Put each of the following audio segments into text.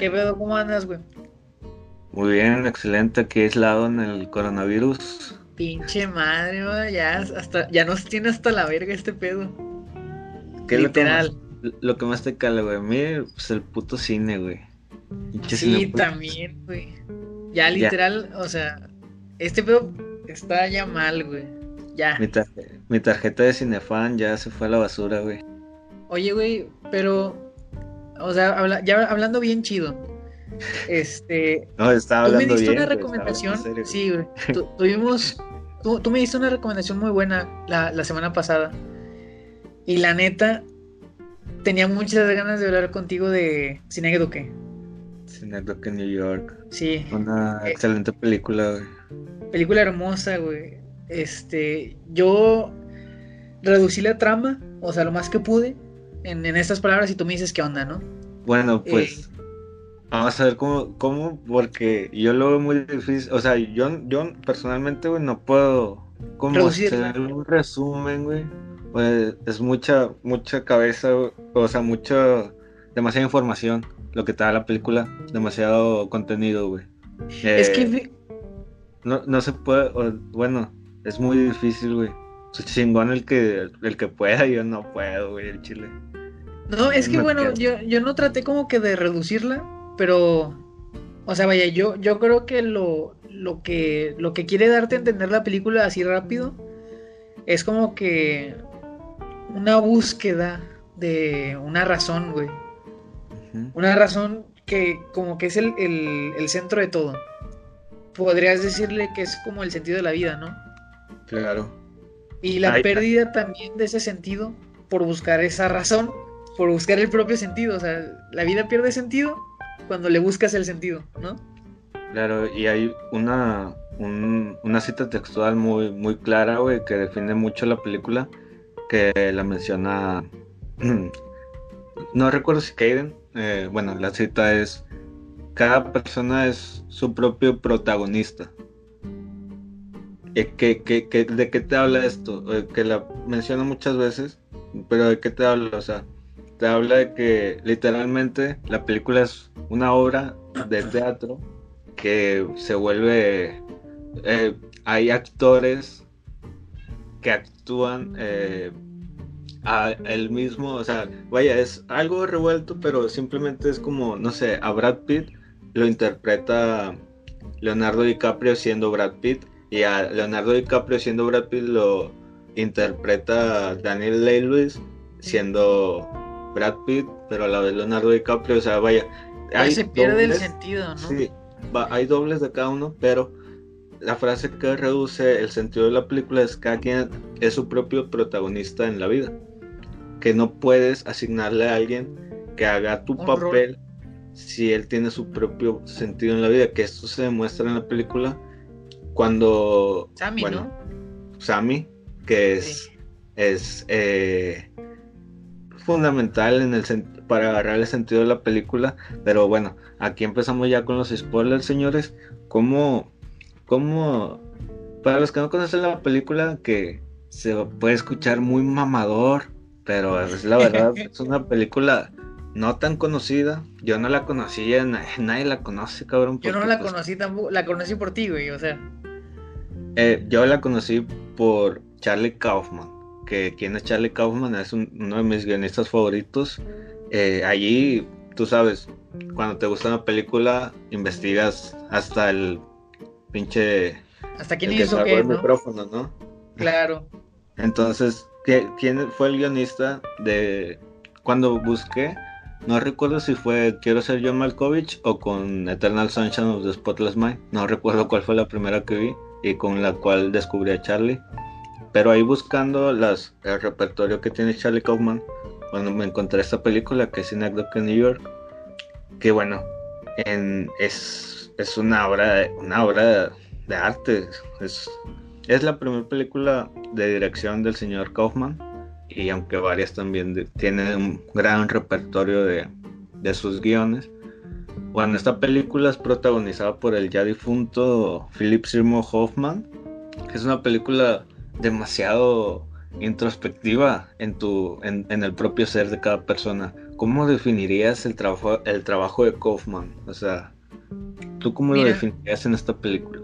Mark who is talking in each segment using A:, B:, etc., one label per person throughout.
A: ¿Qué pedo? ¿Cómo andas, güey?
B: Muy bien, excelente. Aquí aislado en el coronavirus.
A: Pinche madre, güey. Ya, hasta, ya nos tiene hasta la verga este pedo.
B: ¿Qué es lo que
A: Literal.
B: más- Lo que más te cala, güey. Mí, pues el puto cine, güey. Pinche
A: Sí,
B: cine, pues.
A: también, güey. Ya, literal, o sea, este pedo está ya mal, güey. Ya.
B: Mi tarjeta de cinefan ya se fue a la basura, güey.
A: Oye, güey, pero, o sea, habla- ya hablando bien chido. Este,
B: No, estaba
A: tú me
B: hablando
A: diste
B: bien.
A: una recomendación.
B: hablando.
A: Sí, tuvimos, tú, tú me diste una recomendación muy buena la, la semana pasada. Y la neta, tenía muchas ganas de hablar contigo de.
B: Cinedoc en New York.
A: Sí,
B: Una
A: Eh.
B: excelente película, güey.
A: película hermosa, güey. Este, yo reducí la trama, o sea, lo más que pude, en, en estas palabras y tú me dices qué onda, ¿no?
B: Bueno,
A: Eh.
B: pues. Vamos a ver cómo, cómo, porque yo lo veo muy difícil. O sea, yo, yo personalmente, güey, no puedo como hacer un resumen, güey. Pues, es mucha, mucha cabeza, güey, o sea, mucha, demasiada información lo que te da la película, demasiado contenido, güey.
A: Es
B: Eh,
A: que, fi-
B: no, no se puede, o- bueno, es muy difícil, güey. Es chingón el que, el que pueda, yo no puedo, güey, el chile.
A: No, es que bueno, yo, yo no traté como que de reducirla, pero, o sea, vaya, yo, yo creo que lo, lo que lo que quiere darte a entender la película así rápido es como que una búsqueda de una razón, güey. Una razón que como que es el, el- el centro de todo. Podrías decirle que es como el sentido de la vida, ¿no?
B: Claro.
A: Y la pérdida también de ese sentido por buscar esa razón, por buscar el propio sentido. O sea, la vida pierde sentido cuando le buscas el sentido, ¿no?
B: Claro, y hay una, un- una cita textual muy, muy clara, güey, que define mucho la película, que la menciona, no recuerdo si Kaden, eh, bueno, la cita es, cada persona es su propio protagonista. Eh, ¿qué- qué- qué- de qué te habla esto? Eh, que la menciona muchas veces, pero ¿de qué te habla? O sea, te habla de que literalmente la película es una obra de teatro que se vuelve eh, hay actores que actúan eh, a el mismo o sea vaya es algo revuelto pero simplemente es como no sé a Brad Pitt lo interpreta Leonardo DiCaprio siendo Brad Pitt y a Leonardo DiCaprio siendo Brad Pitt lo interpreta Daniel Day-Lewis siendo Brad Pitt pero a la vez Leonardo DiCaprio o sea vaya
A: Ahí se pierde el sentido, ¿no?
B: Sí, va- hay dobles de cada uno, pero la frase que reduce el sentido de la película es cada quien es su propio protagonista en la vida. Que no puedes asignarle a alguien que haga tu
A: Un
B: papel si él tiene su propio sentido en la vida. Que esto se demuestra en la película cuando
A: Sammy,
B: bueno,
A: ¿no?
B: Sammy, que es,
A: Sí.
B: es eh, fundamental en el para agarrar el sentido de la película. Pero bueno, aquí empezamos ya con los spoilers, señores. ¿Cómo, cómo, para los que no conocen la película, que se puede escuchar muy mamador, pero es la verdad, es una película no tan conocida. Yo no la conocía, na- nadie la conoce, cabrón.
A: Yo no la
B: pues,
A: conocí tampoco, la conocí por ti, güey, o sea.
B: Eh, yo la conocí por Charlie Kaufman, que quien es Charlie Kaufman es un- uno de mis guionistas favoritos. Eh, allí, tú sabes, cuando te gusta una película, investigas hasta el pinche
A: ¿Hasta quién
B: el que
A: hizo
B: sacó
A: qué,
B: el
A: no?
B: micrófono, ¿no?
A: Claro.
B: Entonces, ¿qué- ¿quién fue el guionista de cuando busqué? No recuerdo si fue Quiero ser John Malkovich o con Eternal Sunshine of the Spotless Mind. No recuerdo cuál fue la primera que vi y con la cual descubrí a Charlie. Pero ahí buscando las, el repertorio que tiene Charlie Kaufman, cuando me encontré esta película que es Synecdoche en New York, que bueno, en- es, es una obra, una obra de arte. Es, es la primera película de dirección del señor Kaufman y aunque varias también de- tiene un gran repertorio de, de sus guiones. Bueno, esta película es protagonizada por el ya difunto Philip Seymour Hoffman, que es una película demasiado introspectiva en tu, en, el propio ser de cada persona. ¿Cómo definirías el trabajo, el trabajo de Kaufman? O sea, ¿tú cómo lo definirías en esta película?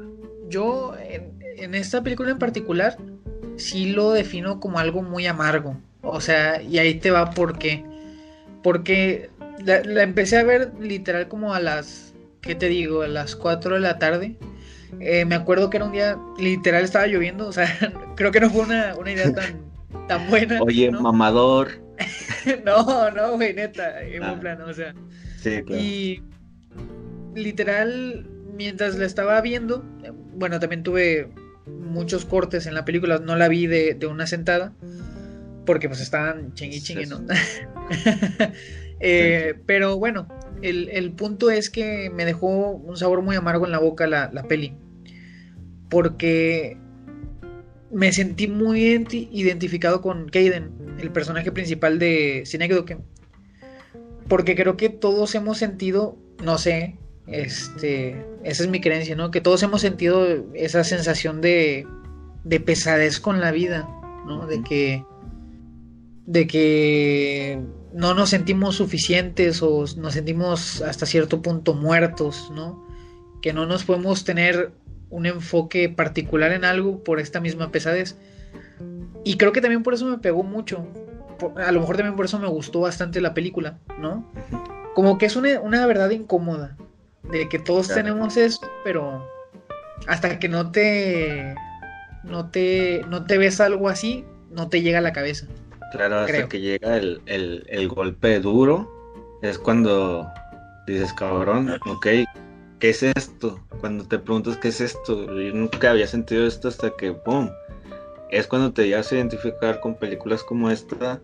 A: Yo, en, esta película en particular, sí lo defino como algo muy amargo. O sea, y ahí te va por qué. Porque la, la empecé a ver literal como a las, ¿qué te digo? A las 4 de la tarde eh, me acuerdo que era un día, literal estaba lloviendo, o sea, creo que no fue una, idea tan, tan buena.
B: Oye, mamador.
A: no, no, güey, neta, en ah. plan, o sea. Sí, claro. Y literal, mientras la estaba viendo, bueno, también tuve muchos cortes en la película, no la vi de, una sentada, porque pues estaban chingui chingue, ¿no? Eh, pero bueno, el, punto es que me dejó un sabor muy amargo en la boca la, la peli porque me sentí muy identificado con Kaden, el personaje principal de Synecdoche. Porque creo que todos hemos sentido, no sé, este, esa es mi creencia, ¿no? Que todos hemos sentido esa sensación de, de pesadez con la vida, ¿no? De que, de que no nos sentimos suficientes o nos sentimos hasta cierto punto muertos, ¿no? Que no nos podemos tener un enfoque particular en algo por esta misma pesadez. Y creo que también por eso me pegó mucho. a lo mejor también por eso me gustó bastante la película, ¿no? Como que es una, verdad incómoda. De que todos tenemos esto, pero hasta que no te, no te. no te ves algo así, no te llega a la cabeza.
B: Claro, hasta que llega el, el golpe duro. Es cuando dices, cabrón, ok, ¿qué es esto? Cuando te preguntas qué es esto, yo nunca había sentido esto hasta que, ¡pum! Es cuando te llegas a identificar con películas como esta,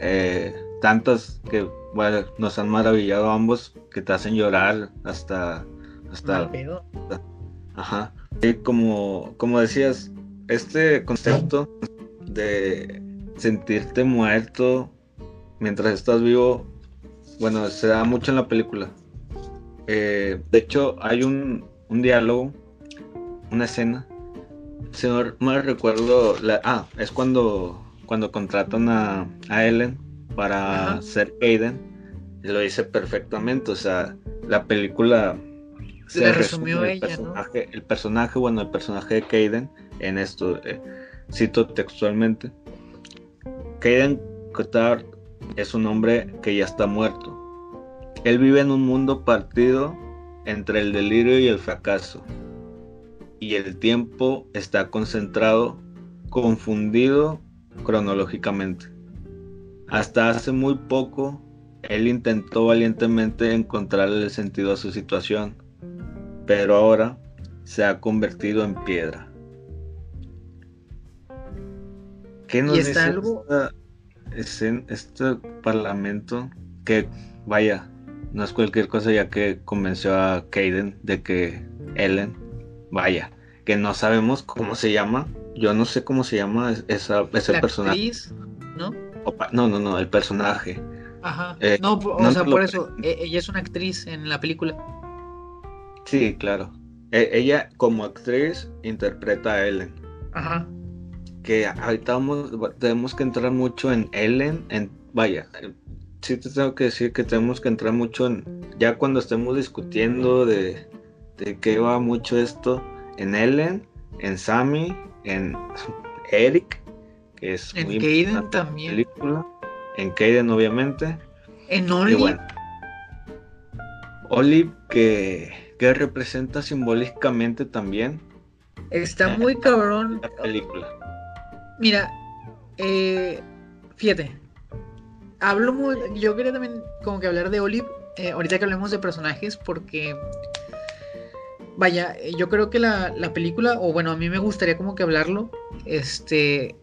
B: eh, tantas que bueno, nos han maravillado ambos, que te hacen llorar hasta... hasta, ajá. Y como, como decías, este concepto de sentirte muerto mientras estás vivo, bueno, se da mucho en la película. Eh, de hecho, hay un, diálogo, una escena. Señor, no recuerdo. La, ah, es cuando, cuando contratan a, Ellen para ser Aiden. Y lo dice perfectamente. O sea, la película
A: se resumió
B: el personaje, el personaje, bueno, el personaje de Kaden en esto, eh, cito textualmente. Kaden Cotard es un hombre que ya está muerto él vive en un mundo partido entre el delirio y el fracaso. Y el tiempo está concentrado, confundido cronológicamente. Hasta hace muy poco, él intentó valientemente encontrarle el sentido a su situación, pero ahora se ha convertido en piedra. ¿Qué nos dice algo? este parlamento que, vaya, no es cualquier cosa ya que convenció a Kaden de que Ellen, vaya, que no sabemos cómo se llama. Yo no sé cómo se llama esa, ese personaje.
A: ¿no?
B: no, no, no, el personaje.
A: Ajá. Eh, no, o sea, por eso, e, ella es una actriz en la película.
B: Sí, claro. E, ella como actriz interpreta a Ellen.
A: Ajá.
B: Que ahorita vamos, tenemos que entrar mucho en Ellen, en, vaya, sí te tengo que decir que tenemos que entrar mucho en, ya cuando estemos discutiendo de, de qué va mucho esto, en Ellen, en Sammy, en Eric, que es
A: en muy Kaden también.
B: Película, en Kaden obviamente.
A: En Olive.
B: Olive que, que representa simbólicamente también.
A: Está eh, muy cabrón.
B: La película.
A: Mira, eh, fíjate, hablo muy. Yo quería también como que hablar de Olive. Eh, ahorita que hablemos de personajes, porque. Vaya, yo creo que la, película, o bueno, a mí me gustaría como que hablarlo. Este.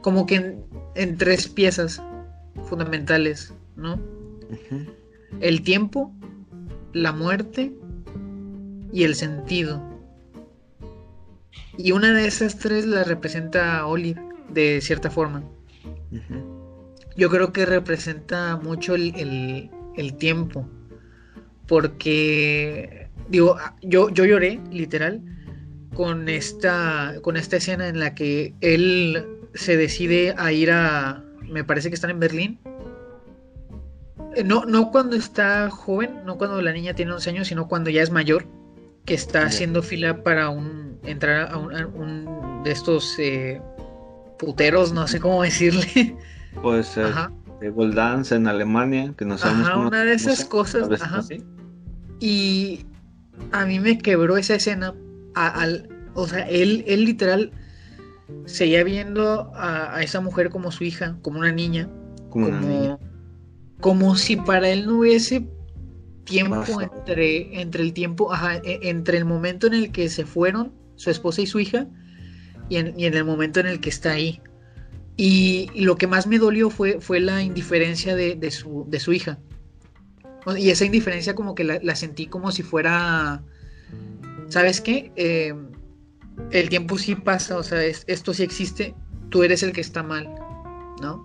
A: Como que en, tres piezas fundamentales, ¿no? El tiempo, la muerte y el sentido. Y una de esas tres la representa Olive, de cierta forma yo creo que representa mucho el, tiempo. Porque, digo, yo, yo lloré, literal, con esta, con esta escena en la que él se decide a ir a, me parece que están en Berlín. Eh, No, no cuando está joven, no cuando la niña tiene 11 años, sino cuando ya es mayor, que está haciendo fila para un entrar a un, a un de estos eh, puteros, no sé cómo decirle.
B: Puede ser
A: Ajá.
B: Table Dance en Alemania, que no sabemos
A: Ajá, una de esas cosas, ajá. Y a mí me quebró esa escena. a- al, o sea, él, él literal seguía viendo a, a esa mujer como su hija, como una niña,
B: Como una niña.
A: como, como si para él no hubiese tiempo entre, entre el tiempo, ajá, e- entre el momento en el que se fueron, su esposa y su hija, y en, y en el momento en el que está ahí. Y, y lo que más me dolió fue, fue la indiferencia de, de su, de su hija. Y esa indiferencia como que la, la sentí como si fuera, ¿sabes qué? Eh, el tiempo sí pasa, o sea, es- esto sí existe, tú eres el que está mal, ¿no?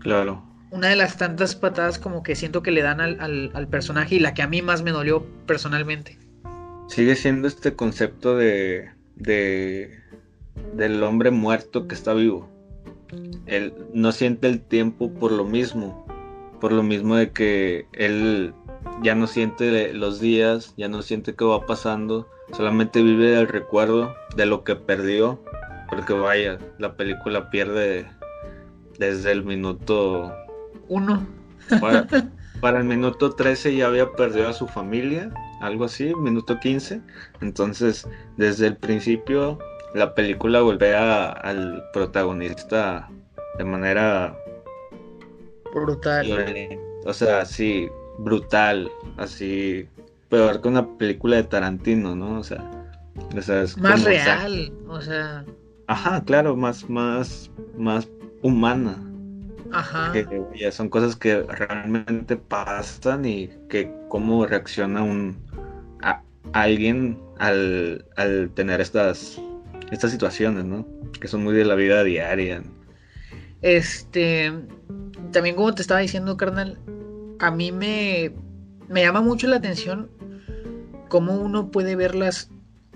B: Claro.
A: Una de las tantas patadas como que siento que le dan al, al- al personaje y la que a mí más me dolió personalmente.
B: Sigue siendo este concepto de, de del hombre muerto que está vivo. Él no siente el tiempo por lo mismo, por lo mismo de que él ya no siente los días, ya no siente qué va pasando, solamente vive el recuerdo de lo que perdió, porque vaya, la película pierde desde el minuto
A: Uno,
B: para, para el minuto 13 ya había perdido a su familia, algo así, minuto 15. Entonces, desde el principio, la película golpea al protagonista de manera
A: brutal.
B: violenta. O sea, así, brutal, así, peor que una película de Tarantino, ¿no? O sea, o sea, es
A: Más
B: como
A: real, o sea,
B: Ajá, claro, más, más, más humana.
A: ajá.
B: que ya son cosas que realmente pasan y que cómo reacciona un a, alguien al, al tener estas estas situaciones, ¿no? Que son muy de la vida diaria.
A: Este, también como te estaba diciendo, carnal, a mí me, me llama mucho la atención cómo uno puede verlas.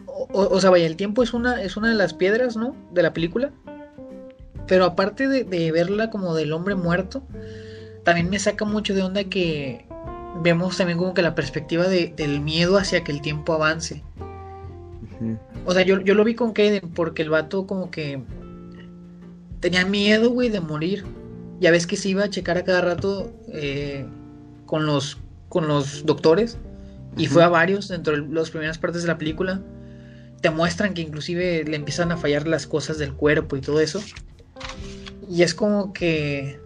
A: O, o- o sea, vaya, el tiempo es una, es una de las piedras, ¿no? De la película. Pero aparte de, de verla como del hombre muerto, también me saca mucho de onda que vemos también como que la perspectiva de- del miedo hacia que el tiempo avance. O sea, yo, yo lo vi con Kaden porque el vato como que tenía miedo, güey, de morir. Ya ves que se iba a checar a cada rato eh, con, los, con los doctores. Y fue a varios dentro de las primeras partes de la película. Te muestran que inclusive le empiezan a fallar las cosas del cuerpo y todo eso. Y es como que...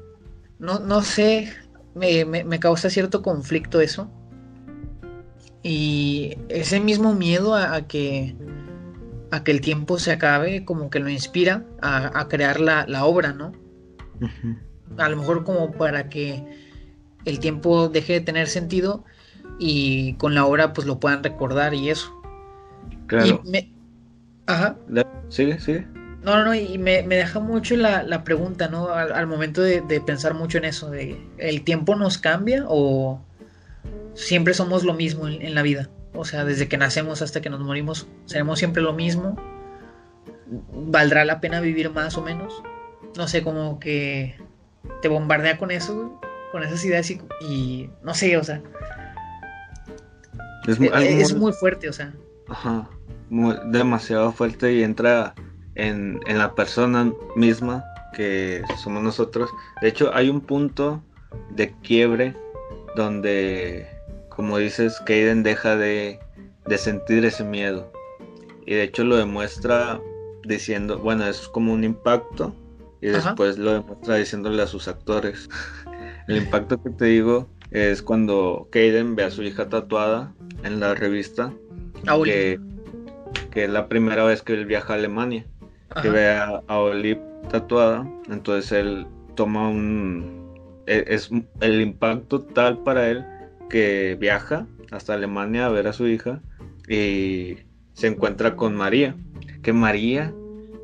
A: No, no sé, me, me- me causa cierto conflicto eso. Y ese mismo miedo a, a que a que el tiempo se acabe, como que lo inspira a, a crear la, la obra, ¿no? A lo mejor como para que el tiempo deje de tener sentido y con la obra pues lo puedan recordar y eso.
B: Claro.
A: Y me... Ajá.
B: Sigue, sigue.
A: No, no, no, y me, me deja mucho la, la pregunta, ¿no? Al, al momento de, de pensar mucho en eso, de ¿el tiempo nos cambia o siempre somos lo mismo en, en la vida? O sea, desde que nacemos hasta que nos morimos, ¿seremos siempre lo mismo? ¿Valdrá la pena vivir más o menos? No sé, como que te bombardea con eso, con esas ideas y, y no sé, o sea,
B: Es, mu-
A: es,
B: algo
A: es
B: muy-
A: muy fuerte, o sea,
B: Ajá, muy- demasiado fuerte y entra en, en la persona misma que somos nosotros. De hecho, hay un punto de quiebre donde, como dices, Kaden deja de, de sentir ese miedo. Y de hecho lo demuestra diciendo, bueno, es como un impacto y
A: Ajá.
B: después lo demuestra diciéndole a sus actores. El impacto que te digo es cuando Kaden ve a su hija tatuada en la revista que, que es la primera vez que él viaja a Alemania, que ve a, a Olive tatuada, entonces él toma un... e- Es el impacto tal para él que viaja hasta Alemania a ver a su hija y se encuentra con María, que María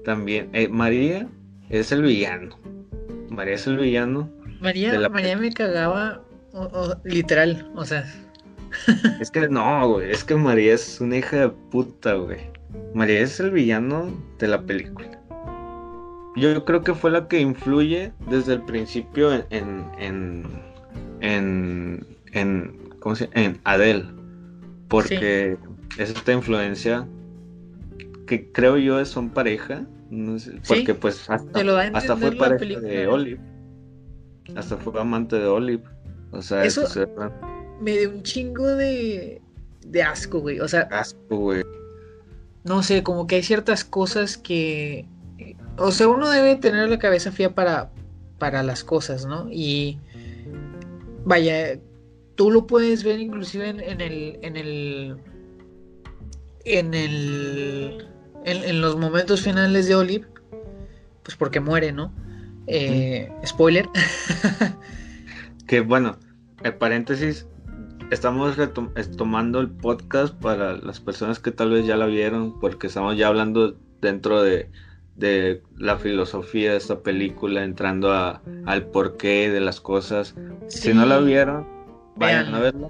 B: también... eh, María es el villano. María es el villano.
A: María,
B: la
A: María me cagaba, o- o- literal, o sea,
B: Es que no, güey, es que María es una hija de puta, güey. María es el villano de la película. yo creo que fue la que influye desde el principio en, en, en, en, ¿cómo se en Adele, porque es esta influencia que creo yo son pareja, porque pues hasta, fue pareja de Olive, hasta fue amante de Olive, o sea,
A: eso me dio un chingo de, de asco, güey, o sea,
B: asco, güey.
A: No sé, como que hay ciertas cosas que o sea, uno debe tener la cabeza fría para, para las cosas, ¿no? Y vaya, tú lo puedes ver inclusive en, el, en el, en el, en, los momentos finales de Olive, pues porque muere, ¿no? Eh, spoiler.
B: que bueno, en paréntesis, estamos tomando el podcast para las personas que tal vez ya la vieron, porque estamos ya hablando dentro de de la filosofía de esta película, entrando a, al porqué de las cosas. Si no la vieron, vayan a verla.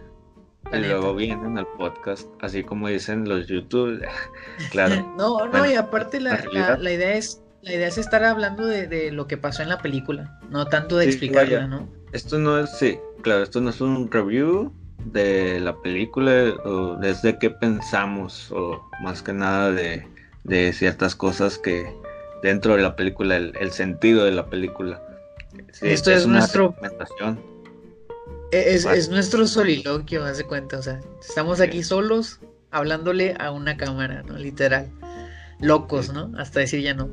B: Y luego vienen al podcast, así como dicen los YouTube. claro.
A: no, no, y aparte la, idea es la idea es estar hablando de, lo que pasó en la película, no tanto de explicarla, ¿no?
B: Esto no es, sí, claro, esto no es un review de la película o desde qué pensamos o más que nada de, de ciertas cosas que, dentro de la película, el, sentido de la película.
A: Esto es, nuestro... Es, es, nuestro soliloquio, hace cuenta, o sea, estamos aquí solos hablándole a una cámara, ¿no? Literal. Locos, ¿no? Hasta decir ya no.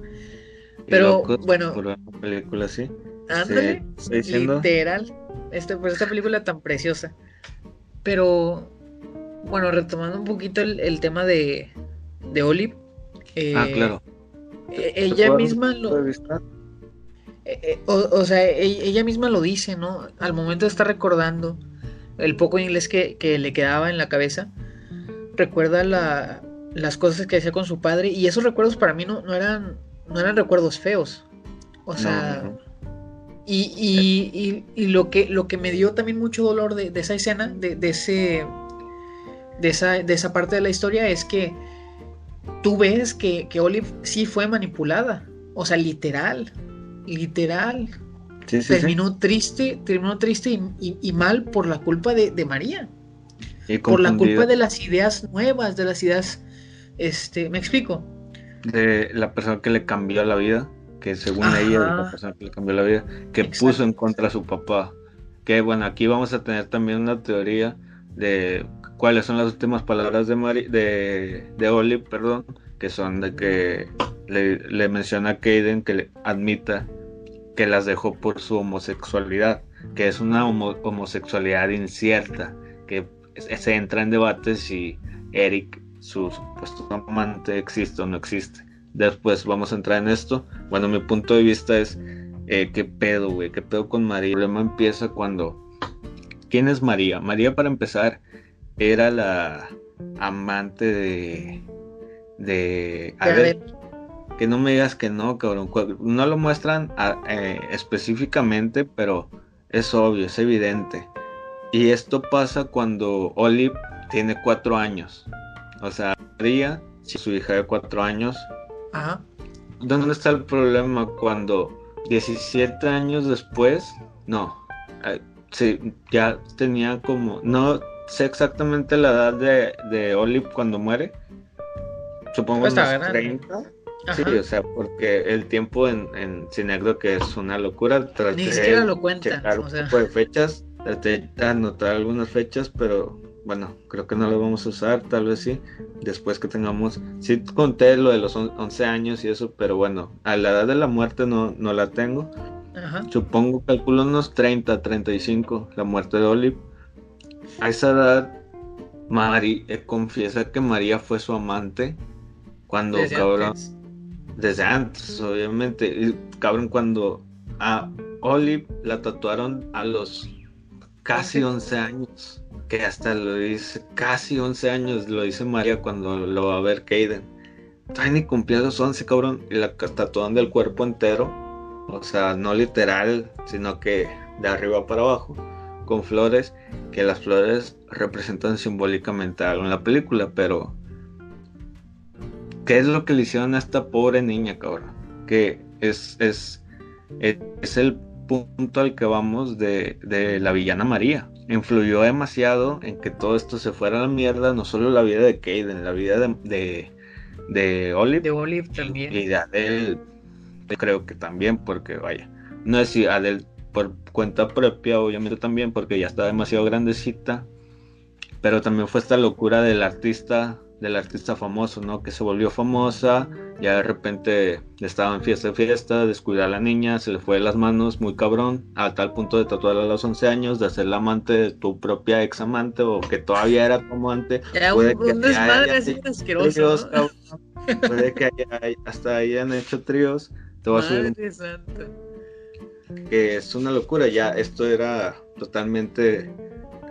A: Pero bueno.
B: Por una película así.
A: Ándale, literal. Este, por esta película tan preciosa. Pero, bueno, retomando un poquito el, tema de, de Olive.
B: ah, claro.
A: Eh, ella misma lo... Eh, eh, o, sea, e, ella misma lo dice, ¿no? Al momento de estar recordando el poco inglés que, le quedaba en la cabeza, recuerda las cosas que hacía con su padre y esos recuerdos para mí no, no, eran, no eran recuerdos feos. O sea, Y, lo, que, lo que me dio también mucho dolor de, esa escena, de, de, ese, de, esa, de esa parte de la historia, es que tú ves que, que Olive sí fue manipulada. O sea, literal. Literal. terminó triste, terminó triste y, mal por la culpa de, María. por la culpa de las ideas nuevas, de las ideas. Este, ¿me explico?
B: De la persona que le cambió la vida, que según ella la persona que le cambió la vida, que puso en contra a su papá. Que bueno, aquí vamos a tener también una teoría de cuáles son las últimas palabras de, de, de Olive, perdón, que son de que le, menciona a Kaden que le admita que las dejó por su homosexualidad, que es una homosexualidad incierta, que se entra en debate si Eric, su supuesto amante, existe o no existe. Después vamos a entrar en esto. Bueno, mi punto de vista es, eh, ¿qué pedo, güey? ¿Qué pedo con María? El problema empieza cuando... ¿Quién es María? María, para empezar, era la amante de de que no me digas que no, cabrón. No lo muestran eh, específicamente, pero es obvio, es evidente. Y esto pasa cuando Olive tiene cuatro años. O sea, María, su hija de cuatro años. Ajá. ¿Dónde está el problema cuando 17 años después? No. Eh, sí, ya tenía como. No sé exactamente la edad de, de Olive cuando muere. Supongo unos 30. Sí, o sea, porque el tiempo en, en que es una locura.
A: Traté Ni siquiera lo cuenta.
B: O sea. de fechas, traté de anotar algunas fechas, pero bueno, creo que no lo vamos a usar, tal vez sí, después que tengamos, sí conté lo de los 11 años y eso, pero bueno, a la edad de la muerte no, no la tengo. Ajá. Supongo, calculo unos 30, 35, la muerte de Olive a esa edad, Mari eh, confiesa que María fue su amante cuando desde cabrón. Antes. Desde antes, obviamente. Y, cabrón, cuando a Olive la tatuaron a los casi 11 años. Que hasta lo dice, casi 11 años lo dice María cuando lo va a ver Kaden. Todavía ni cumplía los 11, cabrón. Y la tatuaron del cuerpo entero. O sea, no literal, sino que de arriba para abajo con flores, que las flores representan simbólicamente algo en la película, pero ¿qué es lo que le hicieron a esta pobre niña, cabrón? Que es, es, es, el punto al que vamos de, de, la villana María. Influyó demasiado en que todo esto se fuera a la mierda, no solo la vida de Kaden, la vida de, de, de Olive.
A: De Olive también.
B: Y de Adele, creo que también, porque vaya, no es si Adele por cuenta propia, obviamente también, porque ya está demasiado grandecita, pero también fue esta locura del artista del artista famoso, ¿no? Que se volvió famosa, ya de repente estaba en fiesta en fiesta, descuidó a la niña, se le fue de las manos, muy cabrón, a tal punto de tatuarla a los 11 años, de ser la amante de tu propia ex amante o que todavía era tu amante.
A: Era un, desmadre así asqueroso.
B: Puede que hasta hayan hecho tríos. Te voy a subir Que es una locura, ya esto era totalmente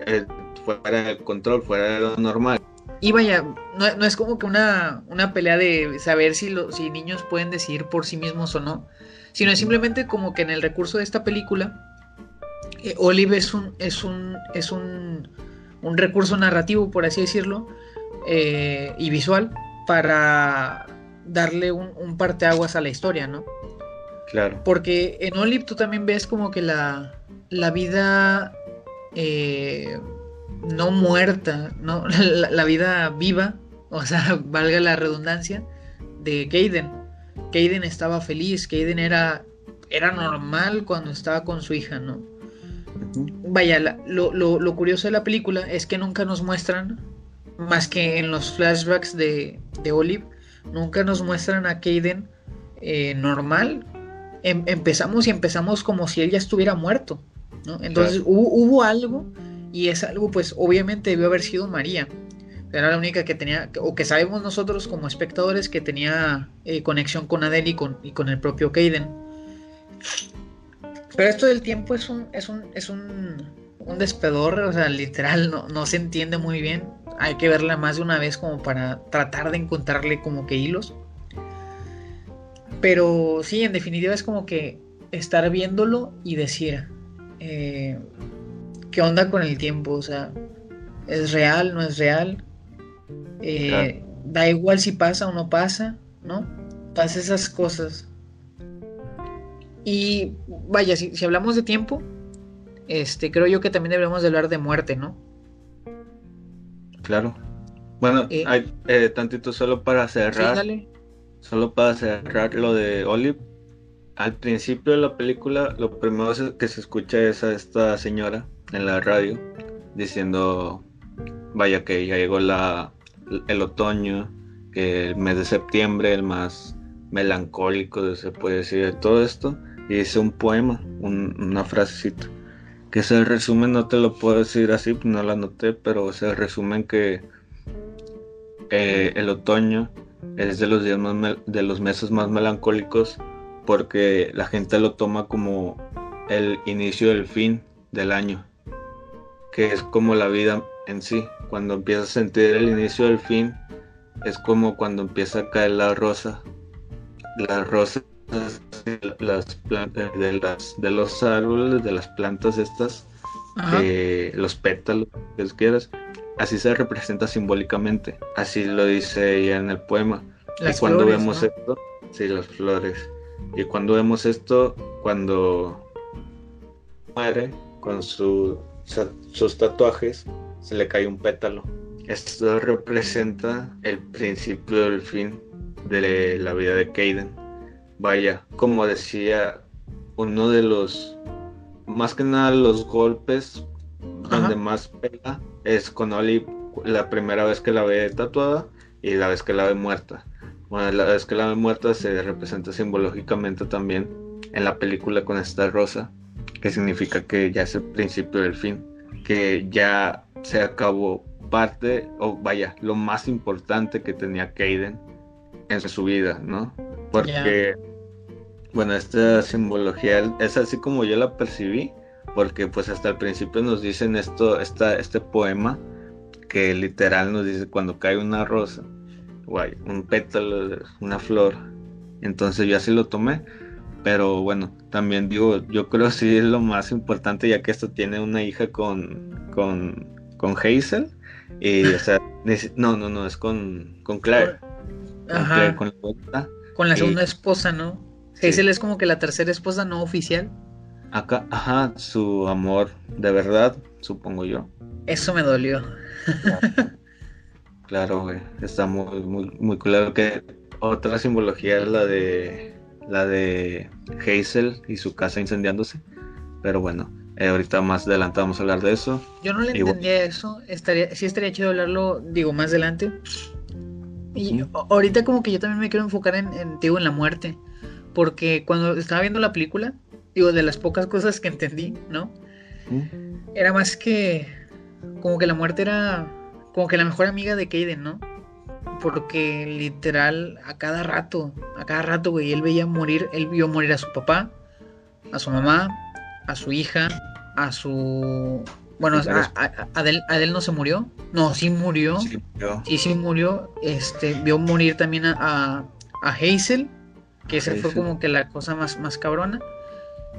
B: eh, fuera del control, fuera de lo normal.
A: Y vaya, no, es como que una, una, pelea de saber si, si niños pueden decidir por sí mismos o no, sino es simplemente como que en el recurso de esta película, eh, Olive es un, es un, es un, un recurso narrativo, por así decirlo, eh, y visual, para darle un, un parteaguas a la historia, ¿no?
B: Claro.
A: Porque en Olive tú también ves como que la, la vida... Eh, no muerta, ¿no? La, vida viva, o sea, valga la redundancia, de Kaden. Kaden estaba feliz, Kaden era, era normal cuando estaba con su hija, ¿no? Vaya, lo, curioso de la película es que nunca nos muestran, más que en los flashbacks de, de Olive, nunca nos muestran a Kaden eh, normal. Em, empezamos y empezamos como si él ya estuviera muerto, ¿no? Entonces hubo algo y es algo, pues obviamente debió haber sido María. Era la única que tenía, o que sabemos nosotros como espectadores, que tenía eh, conexión con Adele y con, y con el propio Kaden. Pero esto del tiempo es un, es un, es un, un despedor, o sea, literal, no, no se entiende muy bien. Hay que verla más de una vez como para tratar de encontrarle como que hilos. Pero sí, en definitiva es como que estar viéndolo y decir, eh, qué onda con el tiempo, o sea, es real, no es real, eh, da igual si pasa o no pasa, ¿no? Todas esas cosas. Y vaya, si, hablamos de tiempo, este, creo yo que también deberíamos de hablar de muerte, ¿no?
B: Claro. Bueno, eh, hay, eh, tantito solo para cerrar. solo para cerrar lo de Olive. Al principio de la película, lo primero que se escucha es a esta señora en la radio diciendo, vaya que ya llegó la, el otoño, que el mes de septiembre, el más melancólico, se puede decir, de todo esto, y dice un poema, una frasecita, que se resume, no te lo puedo decir así, no la noté, pero se resume que eh, el otoño es de los días más de los meses más melancólicos porque la gente lo toma como el inicio del fin del año que es como la vida en sí. Cuando empiezas a sentir el inicio del fin, es como cuando empieza a caer la rosa. Las rosas, las plantas de, las, de los árboles, de las plantas estas, los pétalos, que quieras, así se representa simbólicamente. Así lo dice ella en el poema. y cuando vemos esto, sí, las flores. Y cuando vemos esto, cuando muere con su sus tatuajes se le cae un pétalo. Esto representa el principio del fin de la vida de Kaden. Vaya, como decía, uno de los, más que nada los golpes donde más pega es con Oli la primera vez que la ve tatuada y la vez que la ve muerta. Bueno, la vez que la ve muerta se representa simbológicamente también en la película con esta rosa que significa que ya es el principio del fin, que ya se acabó parte, o vaya, lo más importante que tenía Kaden en su vida, ¿no? Porque, bueno, esta simbología es así como yo la percibí, porque pues hasta el principio nos dicen esto, esta, este poema, que literal nos dice cuando cae una rosa, guay, un pétalo, una flor, entonces yo así lo tomé pero bueno, también digo, yo creo que sí es lo más importante, ya que esto tiene una hija con, con, con Hazel. Y, o sea, no, no, no, es con, con Claire.
A: Con, la, con la segunda esposa, ¿no? Hazel es como que la tercera esposa no oficial.
B: Acá, ajá, su amor de verdad, supongo yo.
A: Eso me dolió.
B: Claro, güey. Está muy, muy, muy claro que otra simbología es la de la de Hazel y su casa incendiándose. Pero bueno, eh, ahorita más adelante vamos a hablar de eso.
A: Yo no le entendía eso. Estaría, sí estaría chido hablarlo, digo, más adelante. Y ahorita como que yo también me quiero enfocar en, en, digo, en la muerte. Porque cuando estaba viendo la película, digo, de las pocas cosas que entendí, ¿no? Era más que como que la muerte era como que la mejor amiga de Kaden, ¿no? Porque literal a cada rato, a cada rato, güey, él veía morir, él vio morir a su papá, a su mamá, a su hija, a su... Bueno, a, Adel, no se murió. No, sí murió. Sí, murió. Sí, sí murió. Este, vio morir también a, a, Hazel, que esa fue como que la cosa más, más cabrona.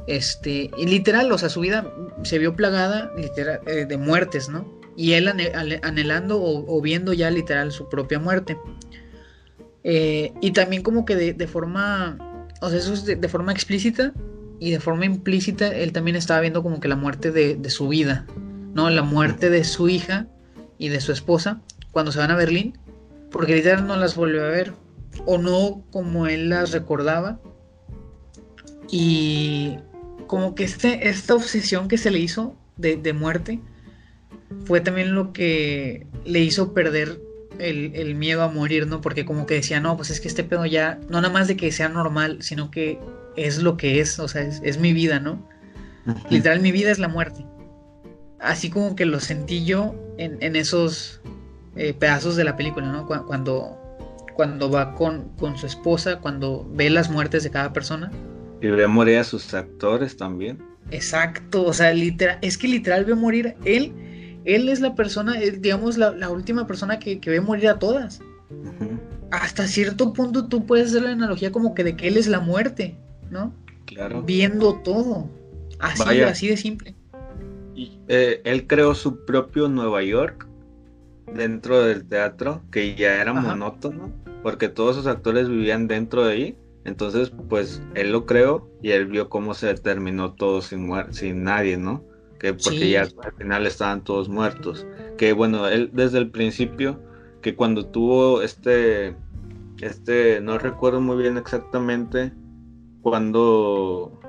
A: Este, y literal, o sea, su vida se vio plagada literal, eh, de muertes, ¿no? Y él anhelando o, viendo ya literal su propia muerte. Eh, y también como que de, forma, o sea, eso es de, forma explícita y de forma implícita, él también estaba viendo como que la muerte de, su vida, ¿no? La muerte de su hija y de su esposa cuando se van a Berlín, porque literal no las volvió a ver, o no como él las recordaba. Y como que este, esta obsesión que se le hizo de, muerte fue también lo que le hizo perder el, miedo a morir, ¿no? Porque como que decía, no, pues es que este pedo ya, no nada más de que sea normal, sino que es lo que es, o sea, es, mi vida, ¿no? Literal, mi vida es la muerte. Así como que lo sentí yo en, esos eh, pedazos de la película, ¿no? Cuando, cuando va con, con su esposa, cuando ve las muertes de cada persona
B: y ve morir a sus actores también.
A: Exacto, o sea, literal, es que literal ve morir él. Él es la persona, digamos, la, última persona que, ve morir a todas. Hasta cierto punto tú puedes hacer la analogía como que de que él es la muerte, ¿no?
B: Claro.
A: Viendo todo. Así, así de simple.
B: Y, eh, él creó su propio Nueva York dentro del teatro, que ya era monótono, porque todos sus actores vivían dentro de ahí entonces, pues él lo creó y él vio cómo se terminó todo sin, sin nadie, ¿no? Que porque ya al final estaban todos muertos. Que bueno, él desde el principio, que cuando tuvo este, este, no recuerdo muy bien exactamente cuando,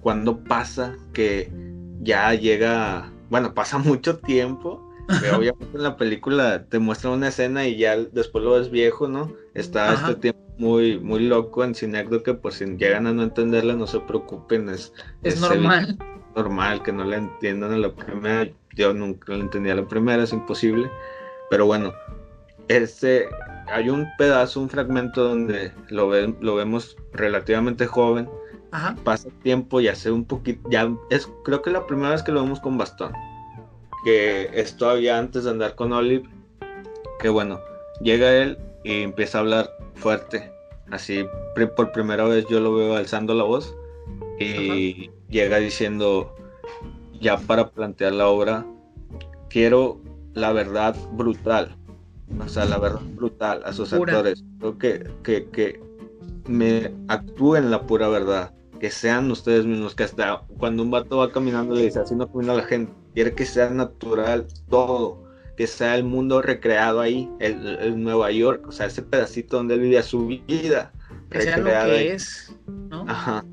B: cuando pasa que ya llega, bueno, pasa mucho tiempo. Pero obviamente en la película te muestra una escena y ya después lo ves viejo, ¿no? Está este tiempo muy, muy loco en que por si llegan a no entenderla, no se preocupen, es,
A: es, normal.
B: Normal que no la entiendan en la primera, yo nunca la entendía la primera, es imposible, pero bueno, este, hay un pedazo, un fragmento donde lo, lo vemos relativamente joven, pasa tiempo y hace un poquito, ya es, creo que la primera vez que lo vemos con bastón, que es todavía antes de andar con Olive, que bueno, llega él y empieza a hablar fuerte. Así por primera vez yo lo veo alzando la voz y llega diciendo, ya para plantear la obra, quiero la verdad brutal. O sea, la verdad brutal a sus actores. Creo que, que, que me actúen la pura verdad. Que sean ustedes mismos. Que hasta cuando un vato va caminando le dice, así no camina la gente. Quiere que sea natural todo que sea el mundo recreado ahí, el, Nueva York, o sea, ese pedacito donde él vivía su vida.
A: Que sea lo que es, ¿no?
B: Ajá.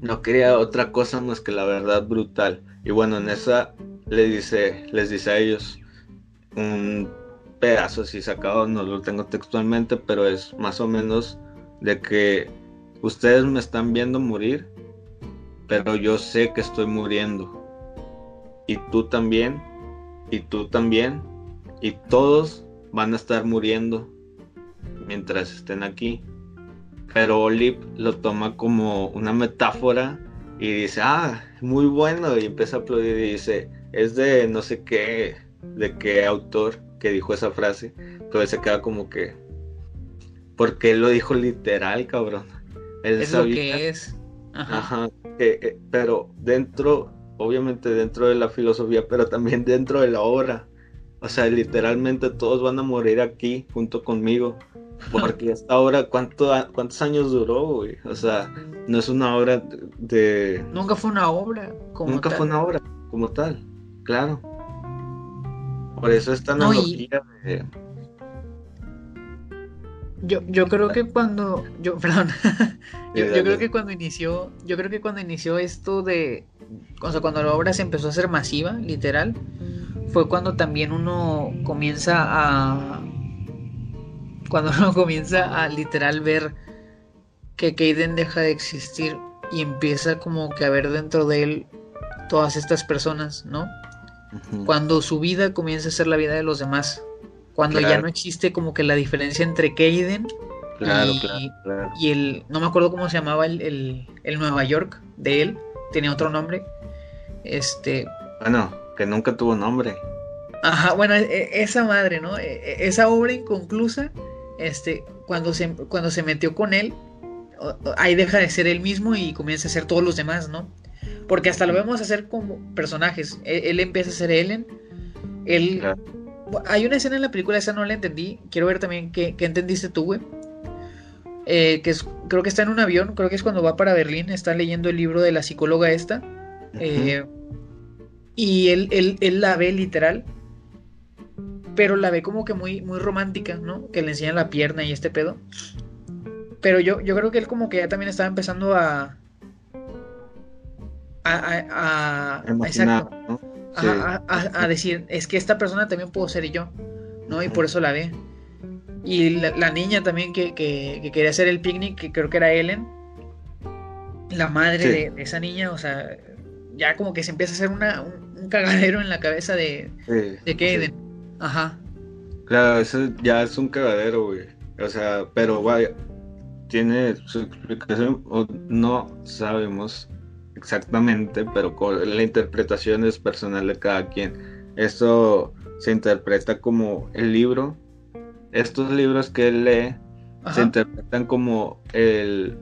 B: No quería otra cosa más que la verdad brutal. Y bueno, en esa dice, les dice a ellos un pedazo así sacado, no lo tengo textualmente, pero es más o menos de que ustedes me están viendo morir, pero yo sé que estoy muriendo. Y tú también y tú también, y todos van a estar muriendo mientras estén aquí. Pero Olive lo toma como una metáfora y dice, ah, muy bueno, y empieza a aplaudir y dice, es de no sé qué, de qué autor que dijo esa frase, pero se queda como que, porque él lo dijo literal, cabrón.
A: es lo que es.
B: Ajá. Eh, pero dentro obviamente dentro de la filosofía, pero también dentro de la obra. O sea, literalmente todos van a morir aquí junto conmigo. Porque esta obra, ¿cuánto, ¿cuántos años duró, güey? O sea, no es una obra de...
A: Nunca fue una obra.
B: Como Nunca fue una obra como tal, claro. Por eso esta analogía de...
A: Yo, yo creo que cuando... Yo, perdón. yo, yo creo que cuando inició... Yo creo que cuando inició esto de... O sea, cuando la obra se empezó a hacer masiva, literal, fue cuando también uno comienza a cuando uno comienza a literal ver que Kaden deja de existir y empieza como que a ver dentro de él todas estas personas, ¿no? Cuando su vida comienza a ser la vida de los demás. Cuando ya no existe como que la diferencia entre Kaden y, el. No me acuerdo cómo se llamaba el, el, Nueva York de él. Tenía otro nombre. Este.
B: Bueno, que nunca tuvo nombre.
A: Ajá, bueno, e, e, esa madre, ¿no? E, esa obra inconclusa este, cuando se, cuando se metió con él, ahí deja de ser él mismo y comienza a ser todos los demás, ¿no? Porque hasta lo vemos hacer como personajes. E, él, empieza a ser Ellen. Él. Hay una escena en la película, esa no la entendí. Quiero ver también qué, entendiste tú, güey. Eh, que es, creo que está en un avión, creo que es cuando va para Berlín, está leyendo el libro de la psicóloga esta. Eh, y él, él, él la ve literal pero la ve como que muy, muy romántica, ¿no? Que le enseña la pierna y este pedo. Pero yo, yo creo que él como que ya también estaba empezando a... A, a, a, a, decir, es que esta persona también puedo ser yo, ¿no? Y por eso la ve. Y la, niña también que, quería hacer el picnic, que creo que era Ellen, la madre de, esa niña, o sea, ya como que se empieza a hacer una, un, cagadero en la cabeza de, de Kaden. Ajá.
B: Claro, eso ya es un cagadero, güey. O sea, pero vaya, tiene su explicación, o no sabemos exactamente, pero la interpretación es personal de cada quien. Esto se interpreta como el libro. Estos libros que él lee se interpretan como el,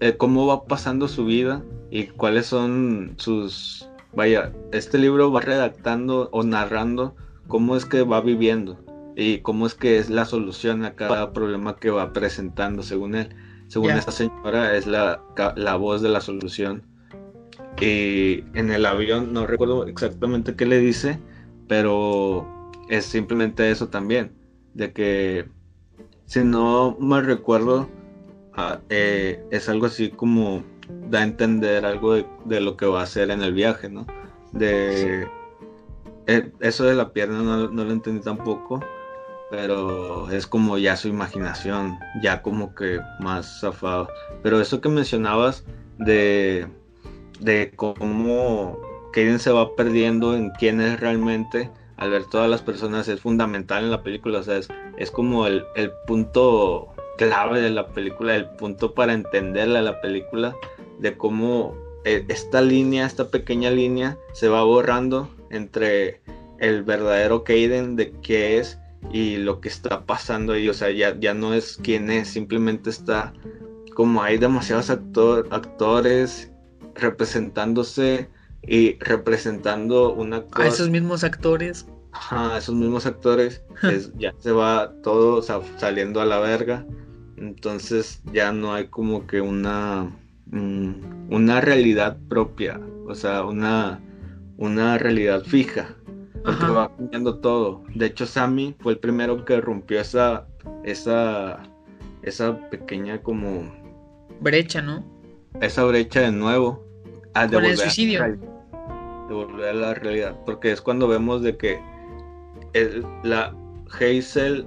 B: el, cómo va pasando su vida y cuáles son sus vaya, este libro va redactando o narrando cómo es que va viviendo y cómo es que es la solución a cada problema que va presentando según él. Según esta señora es la, la, voz de la solución. Y en el avión no recuerdo exactamente qué le dice, pero es simplemente eso también, de que si no me recuerdo, ah, eh, es algo así como da a entender algo de, lo que va a hacer en el viaje, ¿no? De... Eh, eso de la pierna no, lo entendí tampoco, pero es como ya su imaginación, ya como que más zafado. Pero eso que mencionabas de, de cómo Kaden se va perdiendo en quién es realmente al ver todas las personas es fundamental en la película, o sea, es, como el, el, punto clave de la película, el punto para entenderla la película, de cómo eh, esta línea, esta pequeña línea se va borrando entre el verdadero Kaden de qué es y lo que está pasando ahí. O sea, ya, ya no es quién es, simplemente está como hay demasiados actores representándose y representando una
A: cosa. A esos mismos actores.
B: Ajá, esos mismos actores. ya se va todo saliendo a la verga. Entonces ya no hay como que una, mm, una realidad propia. O sea, una una realidad fija, porque va cambiando todo. De hecho, Sammy fue el primero que rompió esa, esa, esa pequeña como
A: brecha, ¿no?
B: Esa brecha de nuevo.
A: A Con el suicidio.
B: de volver a la realidad, porque es cuando vemos de que el, la Hazel,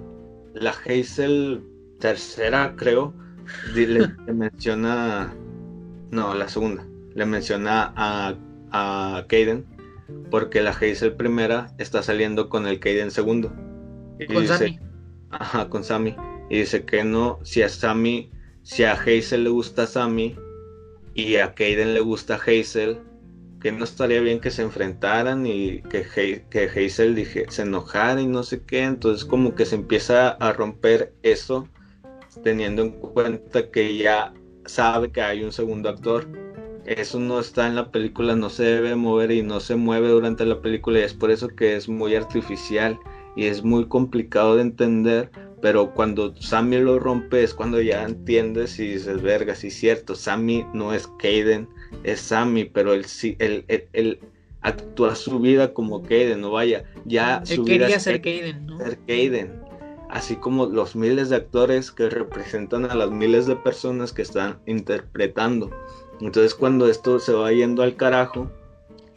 B: la Hazel tercera, creo, le, menciona, no, la segunda, le menciona a, a Kaden porque la Hazel primera está saliendo con el Kaden segundo.
A: Y con Sammy.
B: Ajá, con Sammy. Y dice que no, si a Sammy, si a Hazel le gusta Sammy y a Kaden le gusta Hazel, que no estaría bien que se enfrentaran y que, que Hazel dije, se enojara y no sé qué. Entonces como que se empieza a romper eso, teniendo en cuenta que ya sabe que hay un segundo actor eso no está en la película, no se debe mover y no se mueve durante la película y es por eso que es muy artificial y es muy complicado de entender pero cuando Sammy lo rompe es cuando ya entiendes y dices, verga, sí es cierto, Sammy no es Kaden, es Sammy, pero él sí, él, él, actúa su vida como Kaden, no vaya, ya
A: él quería ser Kaden, ¿no?
B: Ser Kaden, así como los miles de actores que representan a las miles de personas que están interpretando. Entonces cuando esto se va yendo al carajo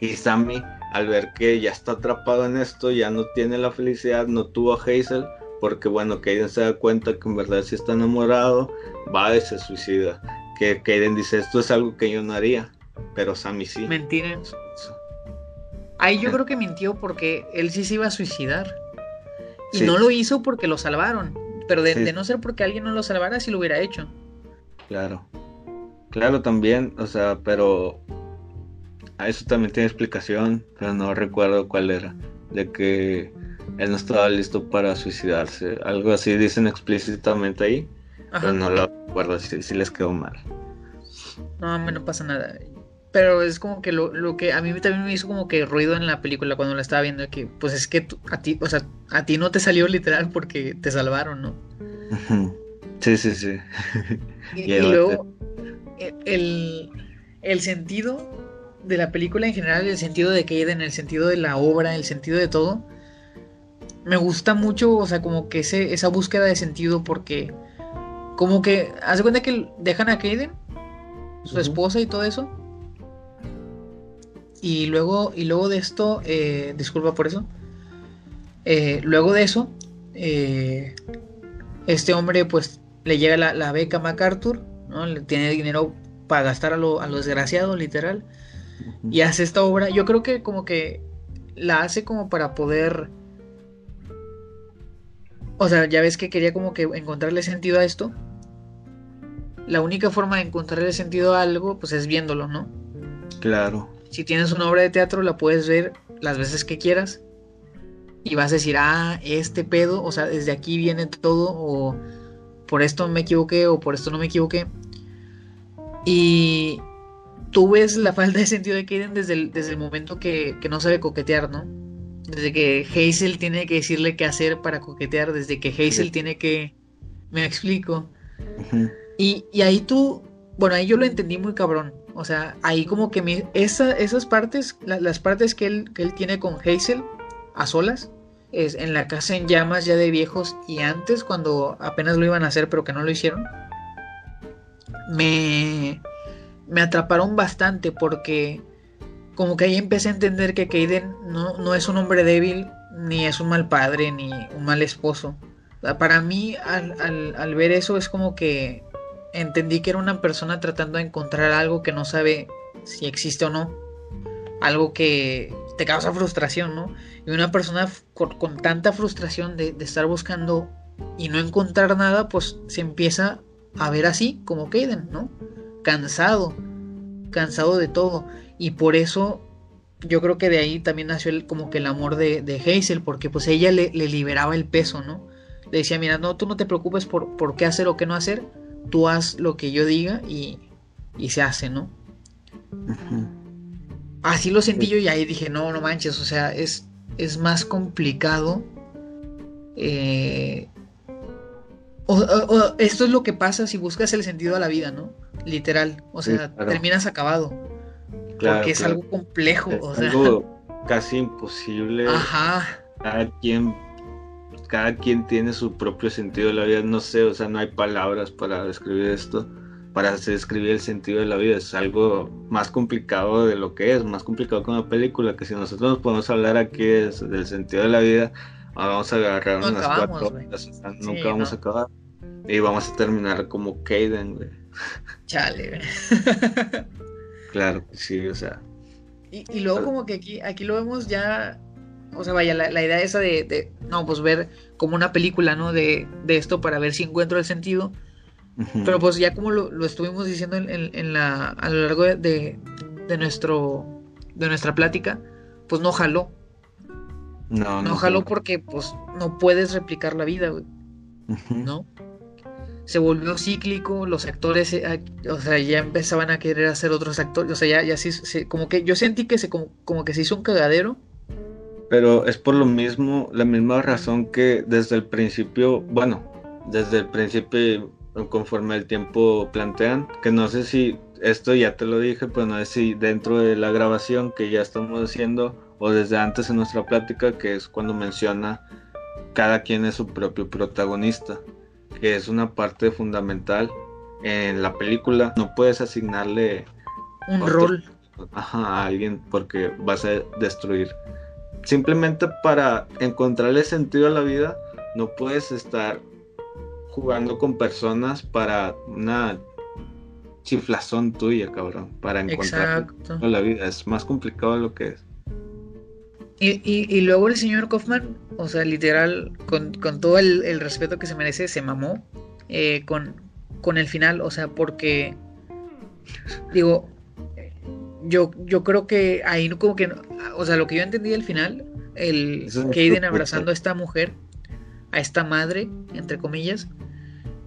B: y Sammy al ver que ya está atrapado en esto, ya no tiene la felicidad, no tuvo a Hazel, porque bueno, Kaden se da cuenta que en verdad sí está enamorado, va y se suicida. Que Kaden dice, esto es algo que yo no haría, pero Sammy sí.
A: Mentira. Ahí yo creo que mintió porque él sí se iba a suicidar. Y no lo hizo porque lo salvaron. Pero de, de, no ser porque alguien no lo salvara, sí lo hubiera hecho.
B: Claro. Claro, también, o sea, pero eso también tiene explicación, pero no recuerdo cuál era. De que él no estaba listo para suicidarse. Algo así dicen explícitamente ahí, pero no lo recuerdo si, les quedó mal.
A: No, no pasa nada. Pero es como que lo, que a mí también me hizo como que ruido en la película cuando la estaba viendo, que pues es que a ti, o sea, a ti no te salió literal porque te salvaron, ¿no?
B: Sí, sí, sí.
A: y, luego el, el sentido de la película en general, el sentido de en el sentido de la obra, el sentido de todo, me gusta mucho, o sea, como que ese, esa búsqueda de sentido porque como que, hace cuenta que dejan a Kaden, su esposa y todo eso. Y luego, y luego de esto, eh, disculpa por eso. Eh, luego de eso, eh, este hombre pues le llega la, beca a MacArthur, ¿no? Le tiene dinero para gastar a lo, a lo desgraciado, literal y hace esta obra. Yo creo que como que la hace como para poder... O sea, ya ves que quería como que encontrarle sentido a esto. La única forma de encontrarle sentido a algo, pues es viéndolo, ¿no?
B: Claro.
A: Si tienes una obra de teatro, la puedes ver las veces que quieras. Y vas a decir, ah, este pedo, o sea, desde aquí viene todo, o por esto me equivoqué, o por esto no me equivoqué. Y, tú ves la falta de sentido de Kaden desde el, desde el momento que, no sabe coquetear, ¿no? Desde que Hazel tiene que decirle qué hacer para coquetear, desde que Hazel tiene que... Me explico. y, ahí tú, bueno, ahí yo lo entendí muy cabrón. O sea, ahí como que esas partes, las partes que él, que él tiene con Hazel a solas, es en la casa en llamas ya de viejos y antes cuando apenas lo iban a hacer pero que no lo hicieron, me, me atraparon bastante porque como que ahí empecé a entender que Kaden no, no es un hombre débil, ni es un mal padre, ni un mal esposo. Para mí, al, ver eso, es como que entendí que era una persona tratando de encontrar algo que no sabe si existe o no. Algo que te causa frustración, ¿no? Y una persona con, tanta frustración de, estar buscando y no encontrar nada, pues se empieza a ver así, como Kaden, ¿no? cansado, cansado de todo. Y por eso yo creo que de ahí también nació el, como que el amor de, de Hazel, porque pues ella le, liberaba el peso, ¿no? Le decía, mira, no, tú no te preocupes por, por qué hacer o qué no hacer, tú haz lo que yo diga y, y se hace, ¿no? Así lo sentí yo y ahí dije, no, no manches, o sea, es, es más complicado. Eh, esto es lo que pasa si buscas el sentido a la vida, ¿no? Literal. O sea, terminas acabado. porque es algo complejo. Es
B: algo casi imposible.
A: Ajá.
B: Cada quien, cada quien tiene su propio sentido de la vida. No sé, o sea, no hay palabras para describir esto. Para describir el sentido de la vida. Es algo más complicado de lo que es. Más complicado que una película. Que si nosotros nos podemos hablar aquí del sentido de la vida. Vamos a agarrar unas cuatro horas. nunca vamos a acabar. Y vamos a terminar como Kaden, güey.
A: Chale,
B: Claro, sí, o sea.
A: Y, luego como que aquí, aquí lo vemos ya, o sea, vaya, la, idea esa de, no, pues ver como una película, ¿no? De, esto para ver si encuentro el sentido. Pero pues ya como lo, estuvimos diciendo en, la, a lo largo de, de, nuestro, de nuestra plática, pues no jaló.
B: No,
A: no, no jaló porque pues no puedes replicar la vida, güey. ¿No? se volvió cíclico, los actores, eh, o sea, ya empezaban a querer hacer otros actores, o sea, ya, ya sí, como que yo sentí que se, como, que se hizo un cagadero
B: Pero es por lo mismo, la misma razón que desde el principio, bueno, desde el principio, conforme el tiempo plantean, que no sé si esto ya te lo dije, pero no sé si dentro de la grabación que ya estamos haciendo o desde antes en nuestra plática, que es cuando menciona cada quien es su propio protagonista, que es una parte fundamental en la película. No puedes asignarle
A: un rol
B: a alguien porque vas a destruir. Simplemente para encontrarle sentido a la vida, no puedes estar jugando con personas para una chiflazón tuya, cabrón, para encontrar la vida. Es más complicado de lo que es.
A: Y, luego el señor Kaufman, o sea, literal, con, todo el, respeto que se merece, se mamó eh, con, con el final, o sea, porque, digo, yo, yo creo que ahí como que, o sea, lo que yo entendí del final, el Kaden abrazando a esta mujer, a esta madre, entre comillas,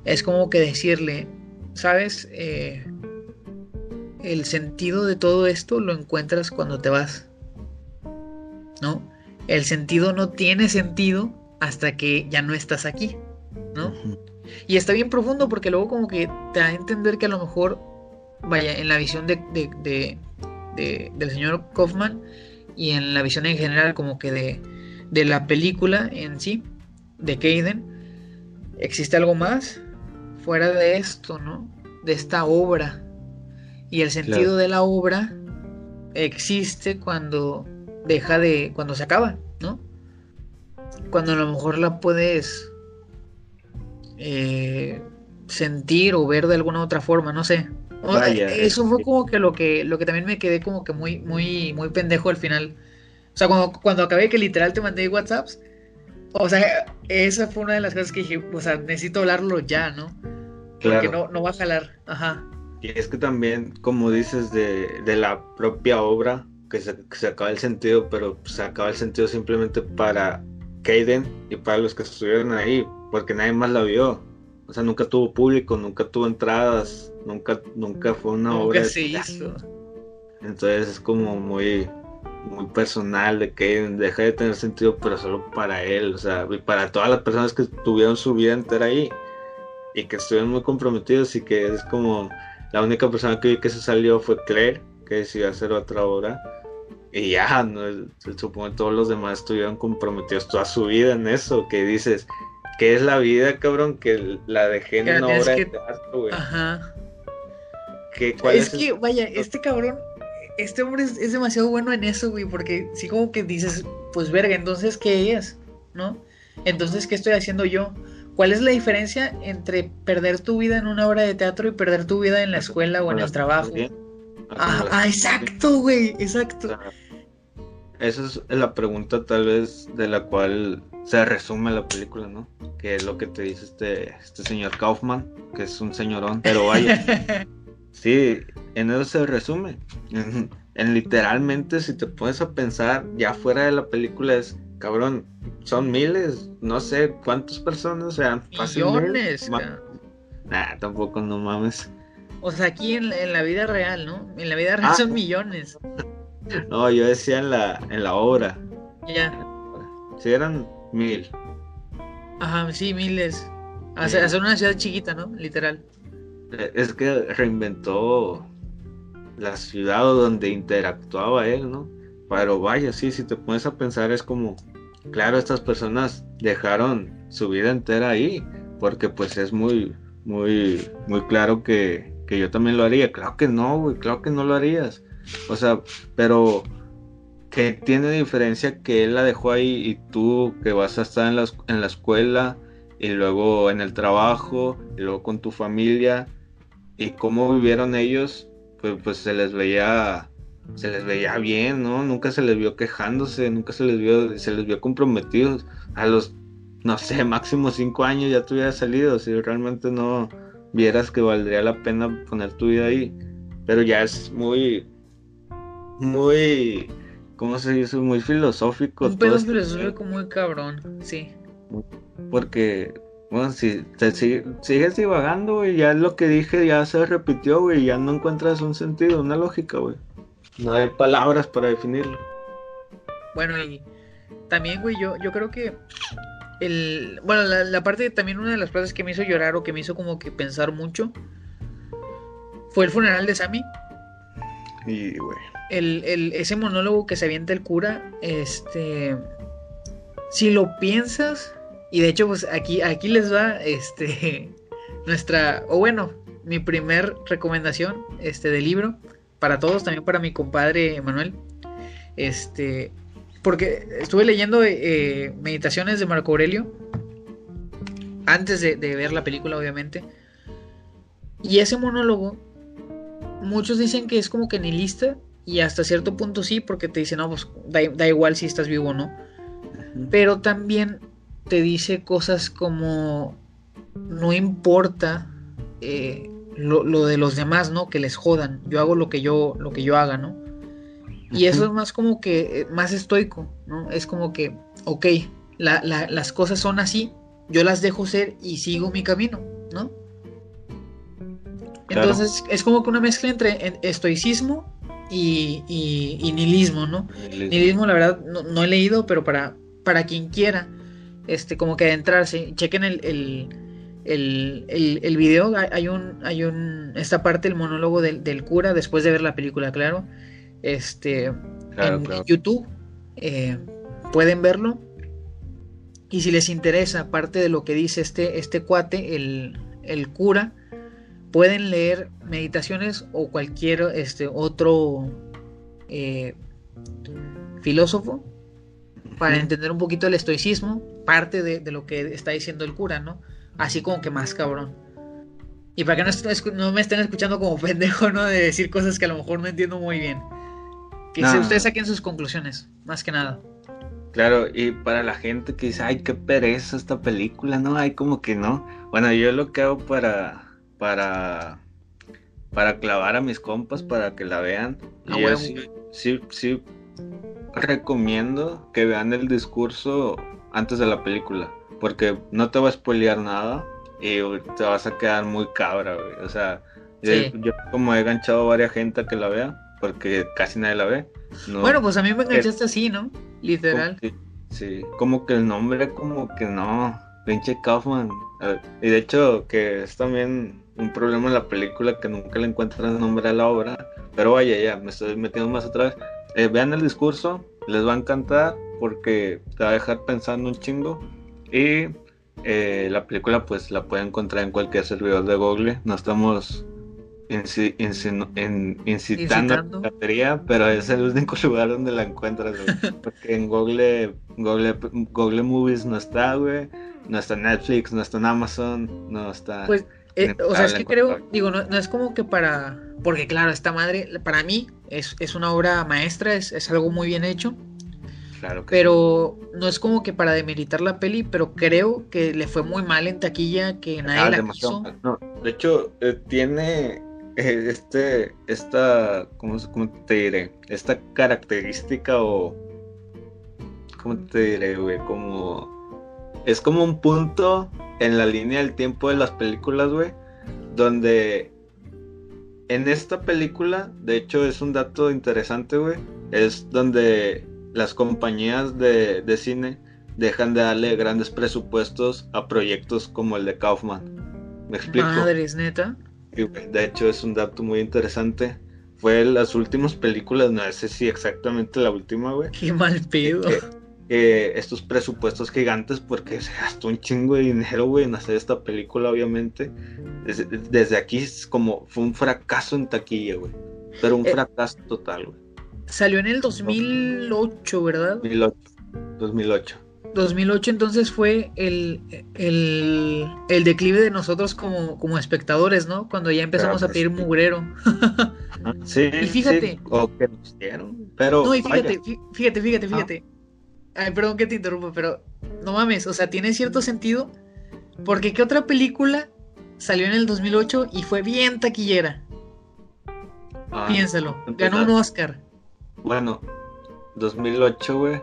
A: es como que decirle, ¿sabes? Eh, el sentido de todo esto lo encuentras cuando te vas. ¿No? El sentido no tiene sentido hasta que ya no estás aquí, ¿no? Y está bien profundo porque luego como que te da a entender que a lo mejor, vaya, en la visión de, del señor Kaufman y en la visión en general como que de, de la película en sí, de Kaden, existe algo más fuera de esto, ¿no? De esta obra. Y el sentido de la obra existe cuando deja de, cuando se acaba, ¿no? Cuando a lo mejor la puedes eh, sentir o ver de alguna otra forma, no sé. eso fue como que lo que lo que también me quedé como que muy muy muy pendejo al final. O sea, cuando, cuando acabé que literal te mandé WhatsApps, o sea, esa fue una de las cosas que dije, o sea, necesito hablarlo ya, ¿no? Porque no, no va a jalar. Ajá.
B: Y es que también, como dices, de, de la propia obra, que se, se, acaba el sentido, pero se acaba el sentido simplemente para Kaden y para los que estuvieron ahí, porque nadie más la vio. O sea, nunca tuvo público, nunca tuvo entradas, nunca, nunca fue una obra.
A: Se hizo.
B: Entonces es como muy, muy personal de que deja de tener sentido, pero solo para él, o sea, y para todas las personas que tuvieron su vida entera ahí y que estuvieron muy comprometidos y que es como la única persona que vi que se salió fue Claire, que decidió hacer otra obra. Y ya, ¿no? supongo que todos los demás estuvieron comprometidos toda su vida en eso, que dices, ¿qué es la vida, cabrón? Que la dejé en una obra de teatro, güey.
A: Ajá. es, que, vaya, este cabrón este hombre es, demasiado bueno en eso, güey, porque sí como que dices, pues verga, entonces, ¿qué es? ¿No? Entonces, ¿qué estoy haciendo yo? ¿Cuál es la diferencia entre perder tu vida en una obra de teatro y perder tu vida en la escuela o en el trabajo? Ah, ah, exacto, güey, exacto.
B: Esa es la pregunta tal vez de la cual se resume la película, ¿no? Que es lo que te dice este, este señor Kaufman, que es un señorón, pero vaya. Sí, en eso se resume. En, literalmente, si te pones a pensar, ya fuera de la película es, cabrón, son miles, no sé cuántas personas, o sea,
A: millones.
B: Nah, tampoco, no mames.
A: O sea, aquí en, la vida real, ¿no? En la vida real ah. son millones.
B: No, yo decía en la, en la obra.
A: Ya.
B: Sí, eran mil.
A: Ajá, sí, miles. Hacer una ciudad chiquita, ¿no? Literal
B: es que reinventó la ciudad donde interactuaba él, ¿no? Pero vaya, sí, si te pones a pensar es como, claro, estas personas dejaron su vida entera ahí, porque pues es muy, muy, muy claro que, que yo también lo haría. Claro que no, güey, claro que no lo harías. O sea, pero que tiene diferencia que él la dejó ahí y tú que vas a estar en la, en la escuela y luego en el trabajo y luego con tu familia y cómo vivieron ellos, pues, pues se les veía se les veía bien, ¿no? Nunca se les vio quejándose, nunca se les vio, se les vio comprometidos. A los, no sé, máximo cinco años ya te salido, si realmente no vieras que valdría la pena poner tu vida ahí. Pero ya es muy, muy, ¿cómo se dice? Muy filosófico.
A: Un pedo este filosófico muy cabrón, sí.
B: Porque bueno, si te sigues divagando, y ya es lo que dije ya se repitió, güey, ya no encuentras un sentido, una lógica, güey. No hay palabras para definirlo.
A: Bueno, y también, güey, yo, yo creo que el, bueno, la, parte, también una de las partes que me hizo llorar o que me hizo como que pensar mucho fue el funeral de Sammy.
B: Y, güey.
A: El, el, ese monólogo que se avienta el cura, este, si lo piensas, y de hecho, pues aquí, aquí les va, este, nuestra, o bueno, mi primer recomendación, este, del libro, para todos, también para mi compadre Manuel, este, porque estuve leyendo eh, meditaciones de Marco Aurelio antes de, ver la película, obviamente. Y ese monólogo, muchos dicen que es como que nihilista, y hasta cierto punto sí, porque te dicen, no, pues da, igual si estás vivo o no. Pero también te dice cosas como, no importa eh, lo, lo, de los demás, ¿no? Que les jodan. Yo hago lo que yo, lo que yo haga, ¿no? Y eso es más como que, eh, más estoico, ¿no? Es como que, ok, las cosas son así, yo las dejo ser y sigo mi camino, ¿no? Entonces es como que una mezcla entre estoicismo y, y, nihilismo, ¿no? Nihilismo, la verdad, no, he leído, pero para, para quien quiera, este, como que adentrarse, chequen el, el, el, el, video, hay un, hay un, esta parte, el monólogo del, del cura, después de ver la película, claro, este, en YouTube. Eh, pueden verlo. Y si les interesa, aparte de lo que dice este, este cuate, el, cura, pueden leer meditaciones o cualquier este, otro eh, filósofo para entender un poquito el estoicismo, parte de, lo que está diciendo el cura, ¿no? Así como que más cabrón. Y para que no, no, me estén escuchando como pendejo, ¿no? De decir cosas que a lo mejor no entiendo muy bien. Que ustedes saquen sus conclusiones, más que nada.
B: Claro, y para la gente que dice, ay, qué pereza esta película, no, hay como que no. Bueno, yo lo que hago para, para, para clavar a mis compas para que la vean. y yo sí, sí, recomiendo que vean el discurso antes de la película, porque no te va a spoilear nada y te vas a quedar muy cabra, güey. O sea, yo, yo, como he enganchado a varias gente a que la vea, porque casi nadie la ve.
A: bueno, pues a mí me enganchaste así, ¿no? Literal.
B: sí, como que el nombre, como que no. Pinche Kaufman. Y de hecho, que es también un problema en la película que nunca le encuentran nombre a la obra. Pero vaya, ya, me estoy metiendo más atrás. Eh, vean el discurso, les va a encantar porque te va a dejar pensando un chingo. Y eh, la película, pues la pueden encontrar en cualquier servidor de Google. No estamos en, incitando, a la piratería, pero es el único lugar donde la encuentras, Porque en Google, Google, Google Movies no está, güey. No está Netflix, no está en Amazon, no está.
A: Pues, eh, o sea, es que creo, digo, no, es como que para. Porque, claro, esta madre, para mí, es, es una obra maestra, es, es algo muy bien hecho.
B: Claro
A: pero no es como que para demeritar la peli, pero creo que le fue muy mal en taquilla, que nadie ah, la quiso.
B: No, de hecho, eh, tiene eh, este, esta, ¿cómo, te diré? Esta característica o, ¿cómo te diré, güey? Como, es como un punto en la línea del tiempo de las películas, güey, donde en esta película, de hecho es un dato interesante, güey, es donde las compañías de, de cine dejan de darle grandes presupuestos a proyectos como el de Kaufman. ¿Me explico?
A: Madres, neta.
B: De hecho, es un dato muy interesante. Fue las últimas películas, no sé si exactamente la última, güey.
A: Qué mal pedo.
B: Estos presupuestos gigantes, porque se gastó un chingo de dinero, güey, en hacer esta película, obviamente. Desde, aquí es como fue un fracaso en taquilla, güey. Pero un eh, fracaso total, güey.
A: Salió en el 2008, ¿verdad?
B: 2008. 2008.
A: 2008 entonces fue el, el, declive de nosotros como, como, espectadores, ¿no? Cuando ya empezamos a pedir mugrero.
B: sí.
A: Y fíjate.
B: o que nos dieron, pero.
A: No, y fíjate, fíjate, fíjate, fíjate. Ay, perdón que te interrumpa, pero no mames, o sea, tiene cierto sentido. Porque ¿qué otra película salió en el 2008 y fue bien taquillera? Ah, Piénsalo, ganó un Oscar.
B: Bueno, 2008, güey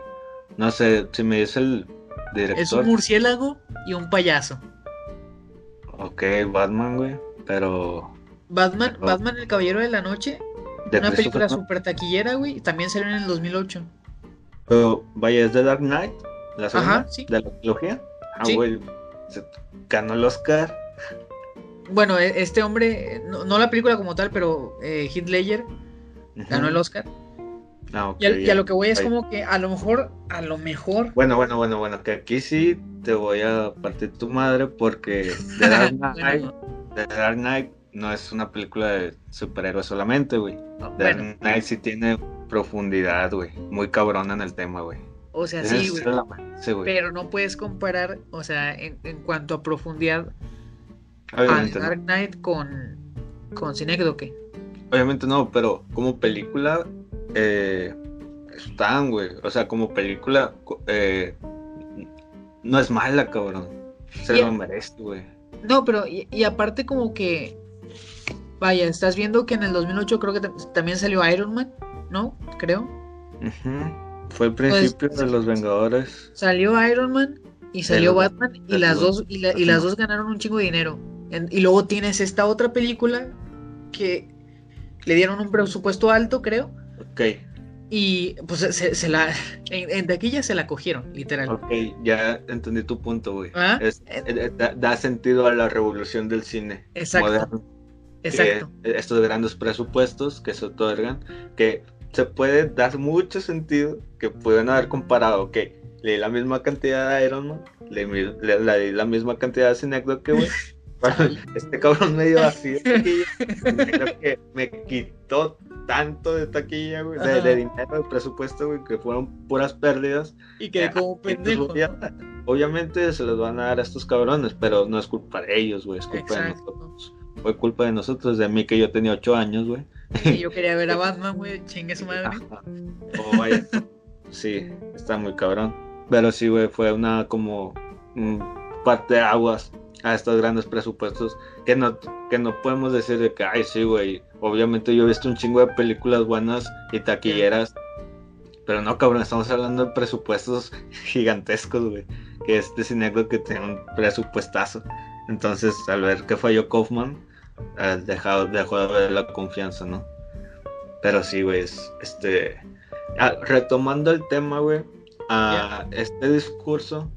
B: no sé, si me dice el director.
A: Es un murciélago y un payaso.
B: Ok, Batman, güey, pero.
A: Batman, Batman el Caballero de la Noche. una película super taquillera, güey. También salió en el 2008.
B: Pero vaya, es de Dark Knight, la segunda,
A: Ajá, sí.
B: de la trilogía. Ah,
A: Sí.
B: güey, se ganó el Oscar.
A: Bueno, e- este hombre, no, no la película como tal, pero eh, Heath Ledger ganó el Oscar.
B: Ah, ok,
A: Y a, y a
B: ya.
A: lo que voy es
B: Ahí.
A: como que a lo mejor, a lo mejor.
B: Bueno, bueno, bueno, bueno, que aquí sí te voy a partir tu madre porque The Dark Knight,
A: Bueno,
B: The Dark Knight no es una película de superhéroes solamente, güey.
A: Bueno,
B: Dark Knight sí tiene profundidad, güey. Muy cabrona en el tema, güey.
A: o sea, sí, güey. Pero no puedes comparar, o sea, en, en cuanto a profundidad, a
B: Obviamente no.
A: Dark Knight con, con Cinécdoque.
B: Obviamente no, pero como película eh, están, güey. O sea, como película eh, no es mala, cabrón. Se
A: Y-
B: lo merece, güey.
A: No, pero y, y aparte como que, vaya, estás viendo que en el 2008 creo que tam- también salió Iron Man, ¿no? Creo.
B: Fue el
A: Pues,
B: principio de los Vengadores.
A: Salió Iron Man y salió Batman y las dos y, la- y las dos ganaron un chingo de dinero. En- y luego tienes esta otra película que le dieron un presupuesto alto, creo,
B: Ok,
A: y pues se, se la en, en taquilla se la cogieron, literal.
B: ok, ya entendí tu punto, güey.
A: ¿Ah?
B: Es- eh, da, da sentido a la revolución del cine
A: Exacto,
B: moderno.
A: Exacto.
B: que estos grandes presupuestos que se otorgan, que se puede dar mucho sentido que pueden haber comparado que le di la misma cantidad de Iron Man, le, le- le di la misma cantidad de Cinecdoche que güey. este cabrón me dio así de taquilla. Creo que me quitó tanto de taquilla, güey, de, de dinero, de presupuesto, güey, que fueron puras pérdidas.
A: Y quedé como
B: pues,
A: pendejo.
B: Obviamente se les van a dar a estos cabrones, pero no es culpa de ellos, güey, es culpa de
A: Exacto.
B: nosotros. Fue culpa de nosotros, de mí que yo tenía ocho años, güey.
A: Y yo quería ver a Batman, güey, chingue su madre.
B: Oh, vaya. Sí, está muy cabrón. Pero sí, güey, fue una como parte de aguas a estos grandes presupuestos que no, que no podemos decir de que, ay, sí, güey. Obviamente yo he visto un chingo de películas buenas y taquilleras. Pero no, cabrón, estamos hablando de presupuestos gigantescos, güey. Que este cinécdoque que tiene un presupuestazo. Entonces, al ver que falló Kaufman, eh, dejado, dejó de haber la confianza, ¿no? Pero sí, güey, es- este... ah, retomando el tema, güey, a este discurso,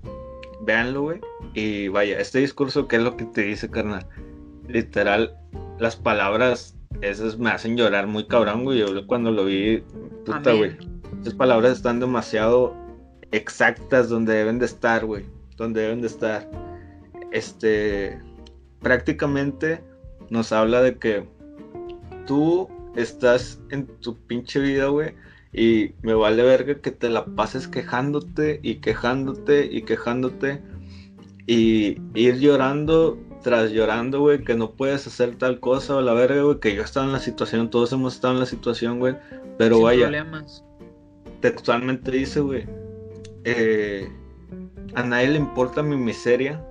B: véanlo, güey, y vaya, este discurso, ¿qué es lo que te dice, carnal? Literal, las palabras esas me hacen llorar muy cabrón, güey, yo cuando lo vi, puta, güey, esas palabras están demasiado exactas donde deben de estar, güey, donde deben de estar. Este, prácticamente nos habla de que tú estás en tu pinche vida, güey, y me vale verga que te la pases quejándote y quejándote y quejándote y ir llorando tras llorando, güey, que no puedes hacer tal cosa o la verga, güey, que yo estaba en la situación, todos hemos estado en la situación, güey, pero
A: Sin
B: vaya,
A: problemas.
B: textualmente dice, güey, eh, a nadie le importa mi miseria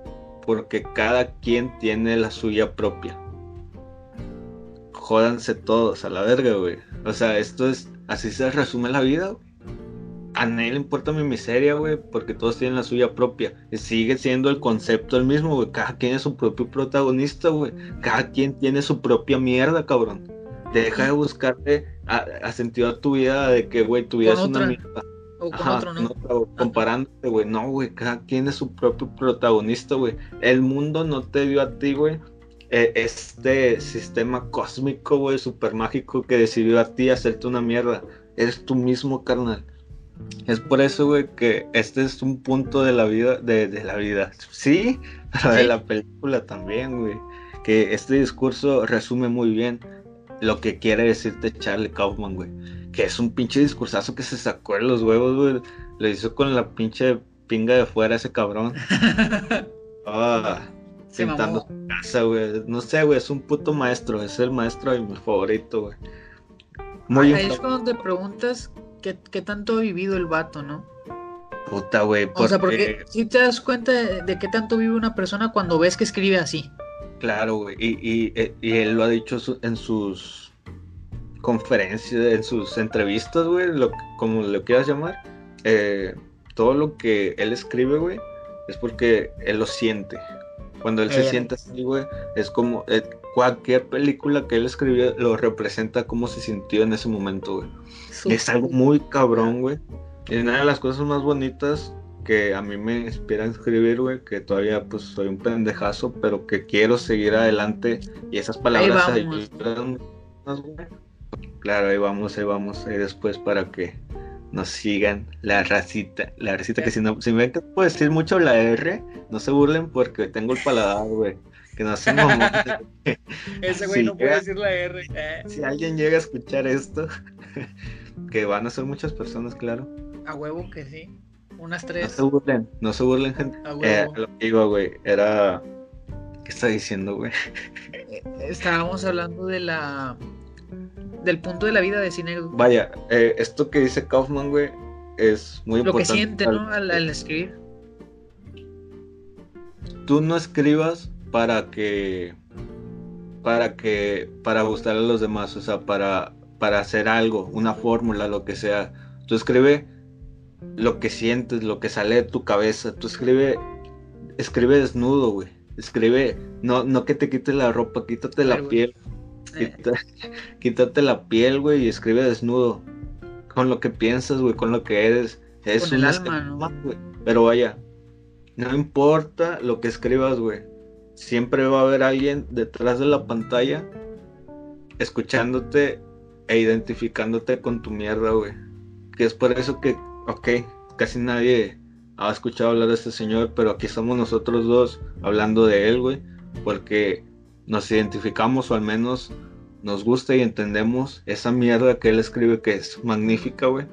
B: porque cada quien tiene la suya propia. Jódanse todos a la verga, güey. O sea, esto es, así se resume la vida, güey. A nadie le importa mi miseria, güey, porque todos tienen la suya propia. Y sigue siendo el concepto el mismo, güey. Cada quien es su propio protagonista, güey. Cada quien tiene su propia mierda, cabrón. Deja de buscarle a, a sentido a tu vida de que, güey, tu vida es una
A: otra.
B: mierda.
A: O con
B: Ajá,
A: otro, ¿no?
B: comparándote, güey. No, güey, cada quien es su propio protagonista, güey. El mundo no te dio a ti, güey. Eh, Este sistema cósmico, güey, super mágico que decidió a ti hacerte una mierda. Eres tú mismo, carnal. Es por eso, güey, que este es un punto de la vida, de, de la vida. Sí, pero de la película también, güey. Que este discurso resume muy bien lo que quiere decirte Charlie Kaufman, güey. Que es un pinche discursazo que se sacó de los huevos, güey. Lo hizo con la pinche pinga de fuera ese cabrón. Ah,
A: Se mamó.
B: su casa, güey. No sé, güey, es un puto maestro. Es el maestro de mi favorito, güey. Muy
A: Ahí es
B: infra-
A: cuando te preguntas qué, qué tanto ha vivido el vato, ¿no?
B: puta, güey.
A: O sea,
B: porque-
A: si te das cuenta de, de qué tanto vive una persona cuando ves que escribe así.
B: Claro, güey. Y, y, eh, y él lo ha dicho en sus conferencias, en sus entrevistas, güey, lo, como lo quieras llamar. eh, todo lo que él escribe, güey, es porque él lo siente. Cuando él se
A: Eh.
B: siente así, güey, es como eh, cualquier película que él escribió lo representa como se sintió en ese momento, güey. Es algo muy cabrón, güey. Y una de las cosas más bonitas que a mí me inspira a escribir, güey, que todavía pues soy un pendejazo, pero que quiero seguir adelante y esas palabras ayudan. Claro, ahí vamos, ahí vamos, ahí después para que nos sigan la racita, la racita que si no, si ven que puedo decir mucho la R, no se burlen porque tengo el paladar, güey. Que no se
A: Ese güey no puede decir la R.
B: Eh. Si alguien llega a escuchar esto, que van a ser muchas personas, claro.
A: A huevo que sí. Unas tres.
B: No se burlen, no se burlen, gente. Eh, lo que digo, güey, era. ¿Qué está diciendo, güey?
A: Eh, estábamos hablando de la. Del punto de la vida de cine.
B: Vaya, eh, esto que dice Kaufman, güey, es muy
A: importante. Lo que siente, ¿no? Al, escribir.
B: Tú no escribas para que. Para que. Para gustar a los demás, o sea, para. Para hacer algo, una fórmula, lo que sea. Tú escribe lo que sientes, lo que sale de tu cabeza. Tú escribe, escribe desnudo, güey. Escribe, no, no que te quites la ropa, quítate la piel. Quítate la piel, güey, y escribe desnudo. Con lo que piensas, güey, con lo que eres. Es
A: el alma, ¿no?
B: Pero vaya, no importa lo que escribas, güey. Siempre va a haber alguien detrás de la pantalla escuchándote e identificándote con tu mierda, güey. Que es por eso que ok, casi nadie ha escuchado hablar de este señor, pero aquí somos nosotros dos hablando de él, güey, porque nos identificamos o al menos nos gusta y entendemos esa mierda que él escribe que es magnífica, güey.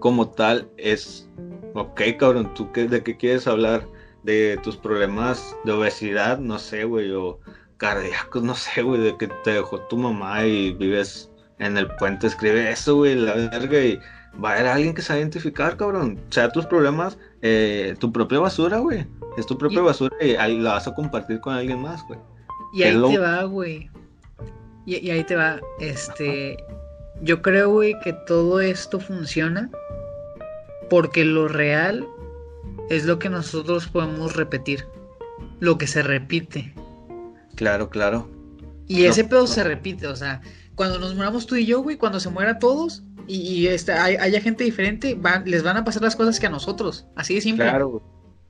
B: Como tal, es, ok, cabrón, ¿tú qué, de qué quieres hablar? De tus problemas de obesidad, no sé, güey, o cardíacos, no sé, güey, de que te dejó tu mamá y vives en el puente, escribe eso, güey, la verga, y va a haber alguien que se va a identificar, cabrón. O sea, tus problemas, eh, tu propia basura, güey. Es tu propia basura y ahí la vas a compartir con alguien más, güey.
A: Y ahí te va, güey. Y, ahí te va, este... Yo creo, güey, que todo esto funciona porque lo real es lo que nosotros podemos repetir. Lo que se repite.
B: Claro, claro.
A: Y ese pedo se repite, o sea, cuando nos muramos tú y yo, güey, cuando se muera todos, y, este, hay, haya gente diferente, les van a pasar las cosas que a nosotros. Así de simple.
B: Claro,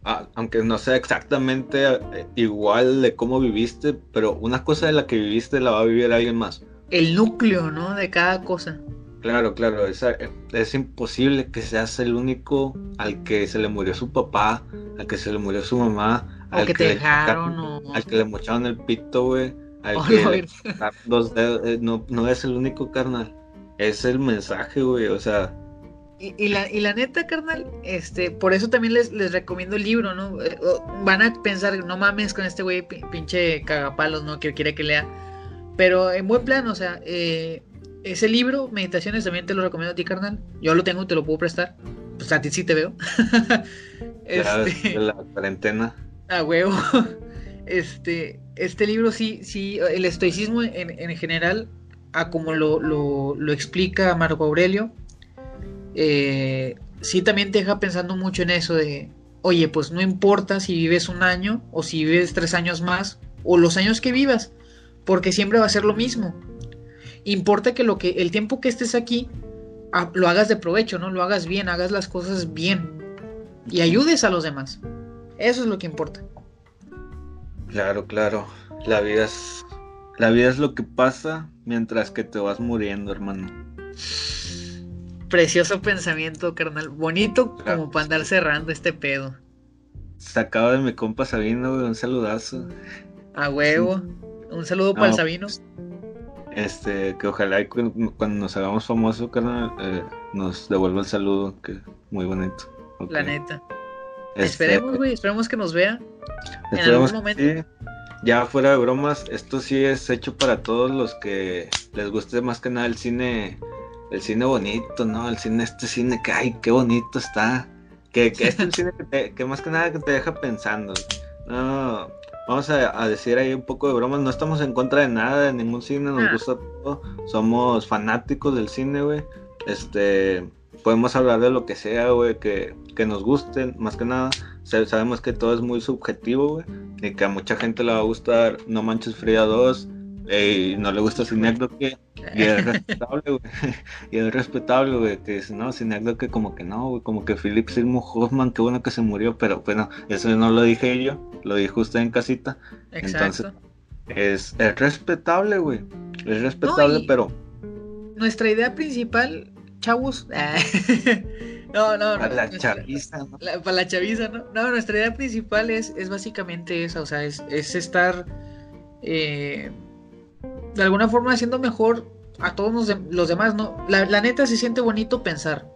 B: ah, aunque no sea exactamente eh, igual de cómo viviste, pero una cosa de la que viviste la va a vivir alguien más.
A: El núcleo, ¿no? De cada cosa.
B: Claro, claro, es, es imposible que seas el único al que se le murió su papá, al que se le murió su mamá,
A: al que, te dejaron, o...
B: al que le mocharon el pito, güey, al que dos dedos, eh, no, no es el único carnal es el mensaje, güey, o sea.
A: Y, la, y la neta, carnal, este, por eso también les, les recomiendo el libro, ¿no? Eh, van a pensar, no mames con este güey pinche cagapalos, ¿no? Que quiere que lea. Pero en buen plan, o sea, eh, ese libro, Meditaciones, también te lo recomiendo a ti, carnal. Yo lo tengo, te lo puedo prestar. Pues a ti sí te veo.
B: este... la cuarentena.
A: A huevo. Este, este libro sí, sí, el estoicismo en, en general a como lo, lo, explica Marco Aurelio, eh, sí también te deja pensando mucho en eso de, oye, pues no importa si vives un año o si vives tres años más o los años que vivas, porque siempre va a ser lo mismo. Importa que lo que el tiempo que estés aquí lo hagas de provecho, no lo hagas bien, hagas las cosas bien y ayudes a los demás. Eso es lo que importa.
B: Claro, claro. La vida es la vida es lo que pasa mientras que te vas muriendo, hermano.
A: Precioso pensamiento, carnal. Bonito como para andar cerrando este pedo.
B: Sacado de mi compa Sabino, Un saludazo.
A: A huevo. Un saludo para el Sabino.
B: Este, que ojalá cuando nos hagamos famosos, carnal, eh, nos devuelva el saludo, que muy bonito.
A: La neta. Este, esperemos, güey, esperemos que nos vea. En algún momento
B: ya fuera de bromas, esto sí es hecho para todos los que les guste más que nada el cine, el cine bonito, ¿no? El cine, este cine que, ay, qué bonito está. Que, que este es el cine que, más que nada que te deja pensando. No, vamos a, decir ahí un poco de bromas, no estamos en contra de nada, de ningún cine, nos ah. gusta todo. Somos fanáticos del cine, güey. Este, podemos hablar de lo que sea, güey, que, que nos guste, más que nada sabemos que todo es muy subjetivo, güey, y que a mucha gente le va a gustar No Manches Fría 2, y no le gusta Cineacdoque y es respetable, güey. Y es respetable, güey, que dice, no, Cineacdoque como que no, güey, como que Philip Seymour Hoffman, qué bueno que se murió, pero bueno, eso no lo dije yo, lo dijo usted en casita. Exacto. Entonces, es, es respetable, güey. Es respetable, pero...
A: Nuestra idea principal, chavos... no, no, no. Para la chaviza, ¿no? para la chaviza, ¿no? No, nuestra idea principal es, es básicamente esa, o sea, es, es estar... Eh, de alguna forma haciendo mejor a todos los, demás, ¿no? La, neta se siente bonito pensar,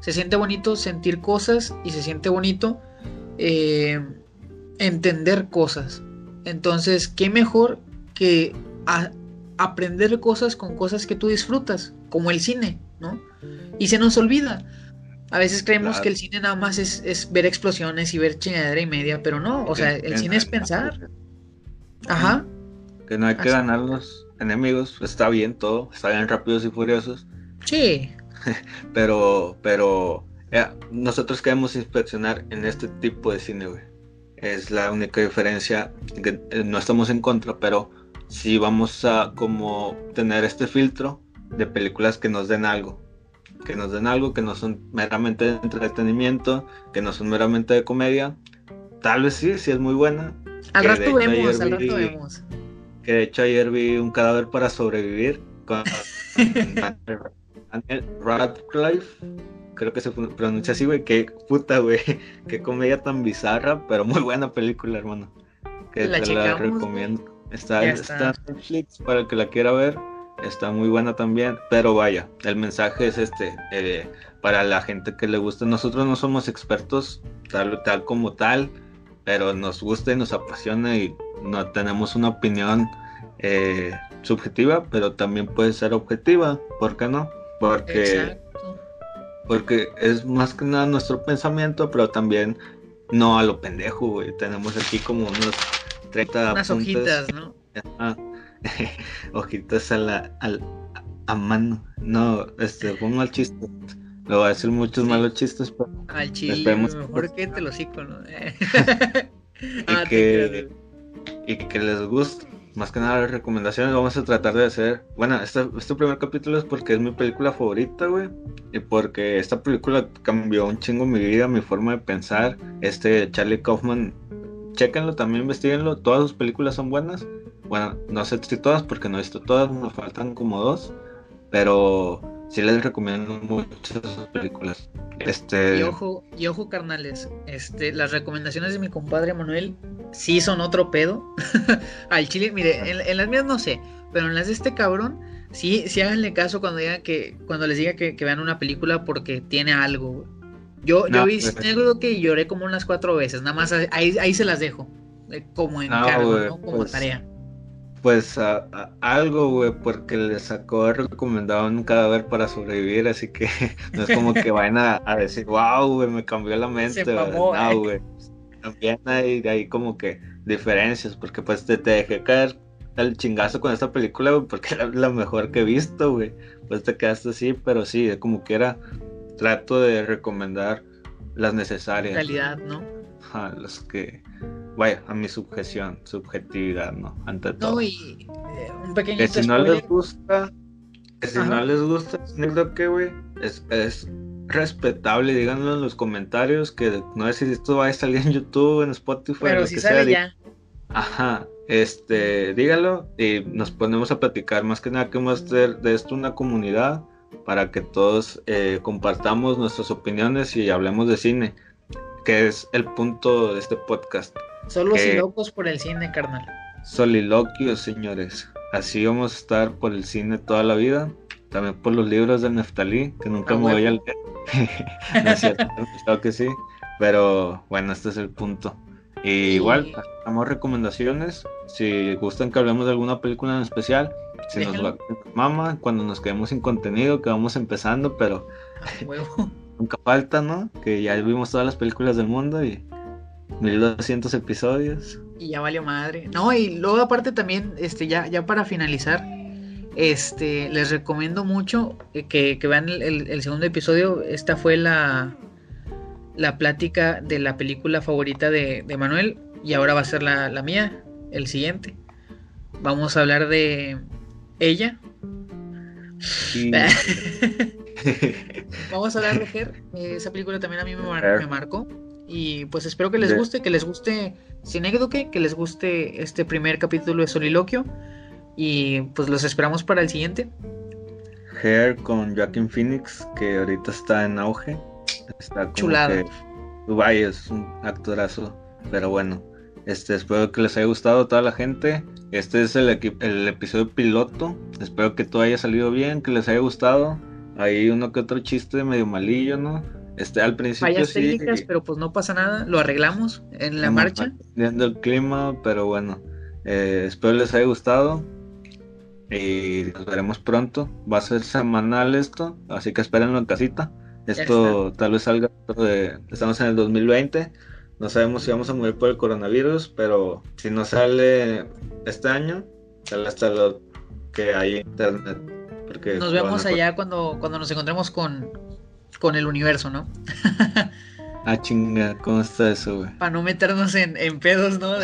A: se siente bonito sentir cosas y se siente bonito eh, entender cosas. Entonces, ¿qué mejor que aprender cosas con cosas que tú disfrutas, como el cine, ¿no? Y se nos olvida. A veces creemos que el cine nada más es, ver explosiones y ver chingadera y media, pero no, o sea, el cine es pensar. Ajá.
B: Que no hay que ganarlos enemigos, está bien todo, está bien rápidos y furiosos.
A: Sí.
B: pero, pero nosotros queremos inspeccionar en este tipo de cine, güey. Es la única diferencia, que eh, no estamos en contra, pero sí vamos a como tener este filtro de películas que nos den algo. Que nos den algo, que no son meramente de entretenimiento, que no son meramente de comedia. Tal vez sí, sí es muy buena.
A: Al rato vemos, al rato vemos
B: que de hecho ayer vi un cadáver para sobrevivir con Daniel Radcliffe. Creo que se pronuncia así, güey. Qué puta, güey. Qué comedia tan bizarra, pero muy buena película, hermano. Que te la recomiendo. Está, está. en Netflix para el que la quiera ver. Está muy buena también. Pero vaya, el mensaje es este. Eh, para la gente que le gusta. Nosotros no somos expertos tal, tal como tal. Pero nos gusta y nos apasiona y no tenemos una opinión eh, subjetiva, pero también puede ser objetiva, ¿por qué no? Porque, porque es más que nada nuestro pensamiento, pero también no a lo pendejo, güey. Tenemos aquí como unos 30
A: Unas hojitas, ¿no?
B: hojitas a la a mano. No, este, fue un mal chiste. Lo voy a decir muchos malos chistes, pero
A: al chile, mejor que te lo cico, ¿no?
B: ah, que, y que les guste. Más que nada las recomendaciones vamos a tratar de hacer. Bueno, este, este primer capítulo es porque es mi película favorita, güey. Y porque esta película cambió un chingo mi vida, mi forma de pensar. Este Charlie Kaufman, chéquenlo también, investiguenlo. Todas sus películas son buenas. Bueno, no sé si todas porque no he visto todas, me faltan como dos. Pero sí les recomiendo muchas sus películas. Este...
A: Y ojo, y ojo, carnales, este, las recomendaciones de mi compadre Manuel sí son otro pedo. Al chile, mire, en, las mías no sé, pero en las de este cabrón, sí, sí háganle caso cuando digan que, cuando les diga que, vean una película porque tiene algo, Yo, yo vi pues, negro que lloré como unas cuatro veces, nada más ahí, ahí se las dejo. Como en Como pues, tarea.
B: Pues algo, güey, porque le sacó recomendado un cadáver para sobrevivir, así que no es como que vayan a, decir, wow, güey, me cambió la mente, no, eh. güey. También hay, hay como que diferencias, porque pues te, te dejé caer el chingazo con esta película, güey, porque era la mejor que he visto, güey. Pues te quedaste así, pero sí, como que era, trato de recomendar las necesarias.
A: Calidad, ¿no?
B: Ajá, los que vaya, a mi subjeción, subjetividad, ¿no? Ante todo.
A: No, y eh, un pequeño
B: Que si no les gusta, que si no les gusta, que, güey, es, es respetable, díganlo en los comentarios, que no sé si esto va a salir en YouTube, en Spotify,
A: Pero si sale ya.
B: Ajá, este, dígalo y nos ponemos a platicar. Más que nada queremos hacer de esto una comunidad para que todos eh, compartamos nuestras opiniones y hablemos de cine, que es el punto de este podcast.
A: Solos y locos por el cine, carnal.
B: Soliloquios, señores. Así vamos a estar por el cine toda la vida. También por los libros de Neftalí, que nunca me voy a leer. no es cierto, que sí. Pero bueno, este es el punto. Y igual, damos recomendaciones. Si gustan que hablemos de alguna película en especial, si nos va mama, cuando nos quedemos sin contenido, que vamos empezando, pero nunca falta, ¿no? Que ya vimos todas las películas del mundo y 1200 episodios.
A: Y ya valió madre. No, y luego aparte también, este, ya, ya para finalizar, este, les recomiendo mucho que, vean el, segundo episodio. Esta fue la, la plática de la película favorita de, Manuel. Y ahora va a ser la, mía, el siguiente. vamos a hablar de ella. vamos a hablar de Her. Esa película también a mí me, marcó. Y pues espero que les guste, que les guste Sinécdoque, que les guste este primer capítulo de Soliloquio. Y pues los esperamos para el siguiente.
B: Hair con Joaquin Phoenix, que ahorita está en auge. Está como
A: Chulado.
B: Que, es un actorazo. Pero bueno, este, espero que les haya gustado a toda la gente. Este es el, el episodio piloto. Espero que todo haya salido bien, que les haya gustado. Hay uno que otro chiste medio malillo, ¿no? Este, al principio
A: Fallas técnicas, pero pues no pasa nada, lo arreglamos en la marcha.
B: Viendo el clima, pero bueno, eh, espero les haya gustado y nos veremos pronto. Va a ser semanal esto, así que espérenlo en casita. Esto tal vez salga de, estamos en el 2020, no sabemos si vamos a morir por el coronavirus, pero si no sale este año, sale hasta lo que hay internet. Porque
A: nos vemos allá cuando, cuando nos encontremos con, con el universo, ¿no?
B: ah, chinga, ¿cómo está eso, güey?
A: Para no meternos en, pedos, ¿no?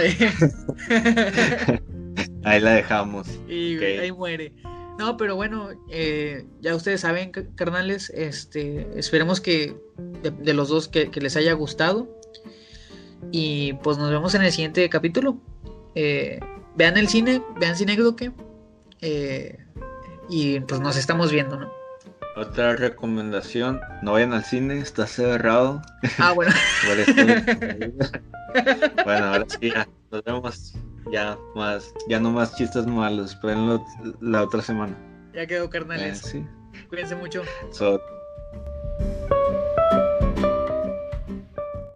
B: ahí la dejamos.
A: Y ahí muere. No, pero bueno, eh, ya ustedes saben, carnales, este, esperemos que de, los dos que, les haya gustado. Y pues nos vemos en el siguiente capítulo. Eh, vean el cine, vean Cinegroque. Eh, y pues nos estamos viendo, ¿no?
B: Otra recomendación, no vayan al cine, está cerrado.
A: Ah, bueno.
B: bueno, ahora sí, ya, nos vemos ya más, ya no más chistes malos, espérenlo la otra semana.
A: Ya quedó, carnales.
B: Eh, sí.
A: Cuídense mucho.
B: So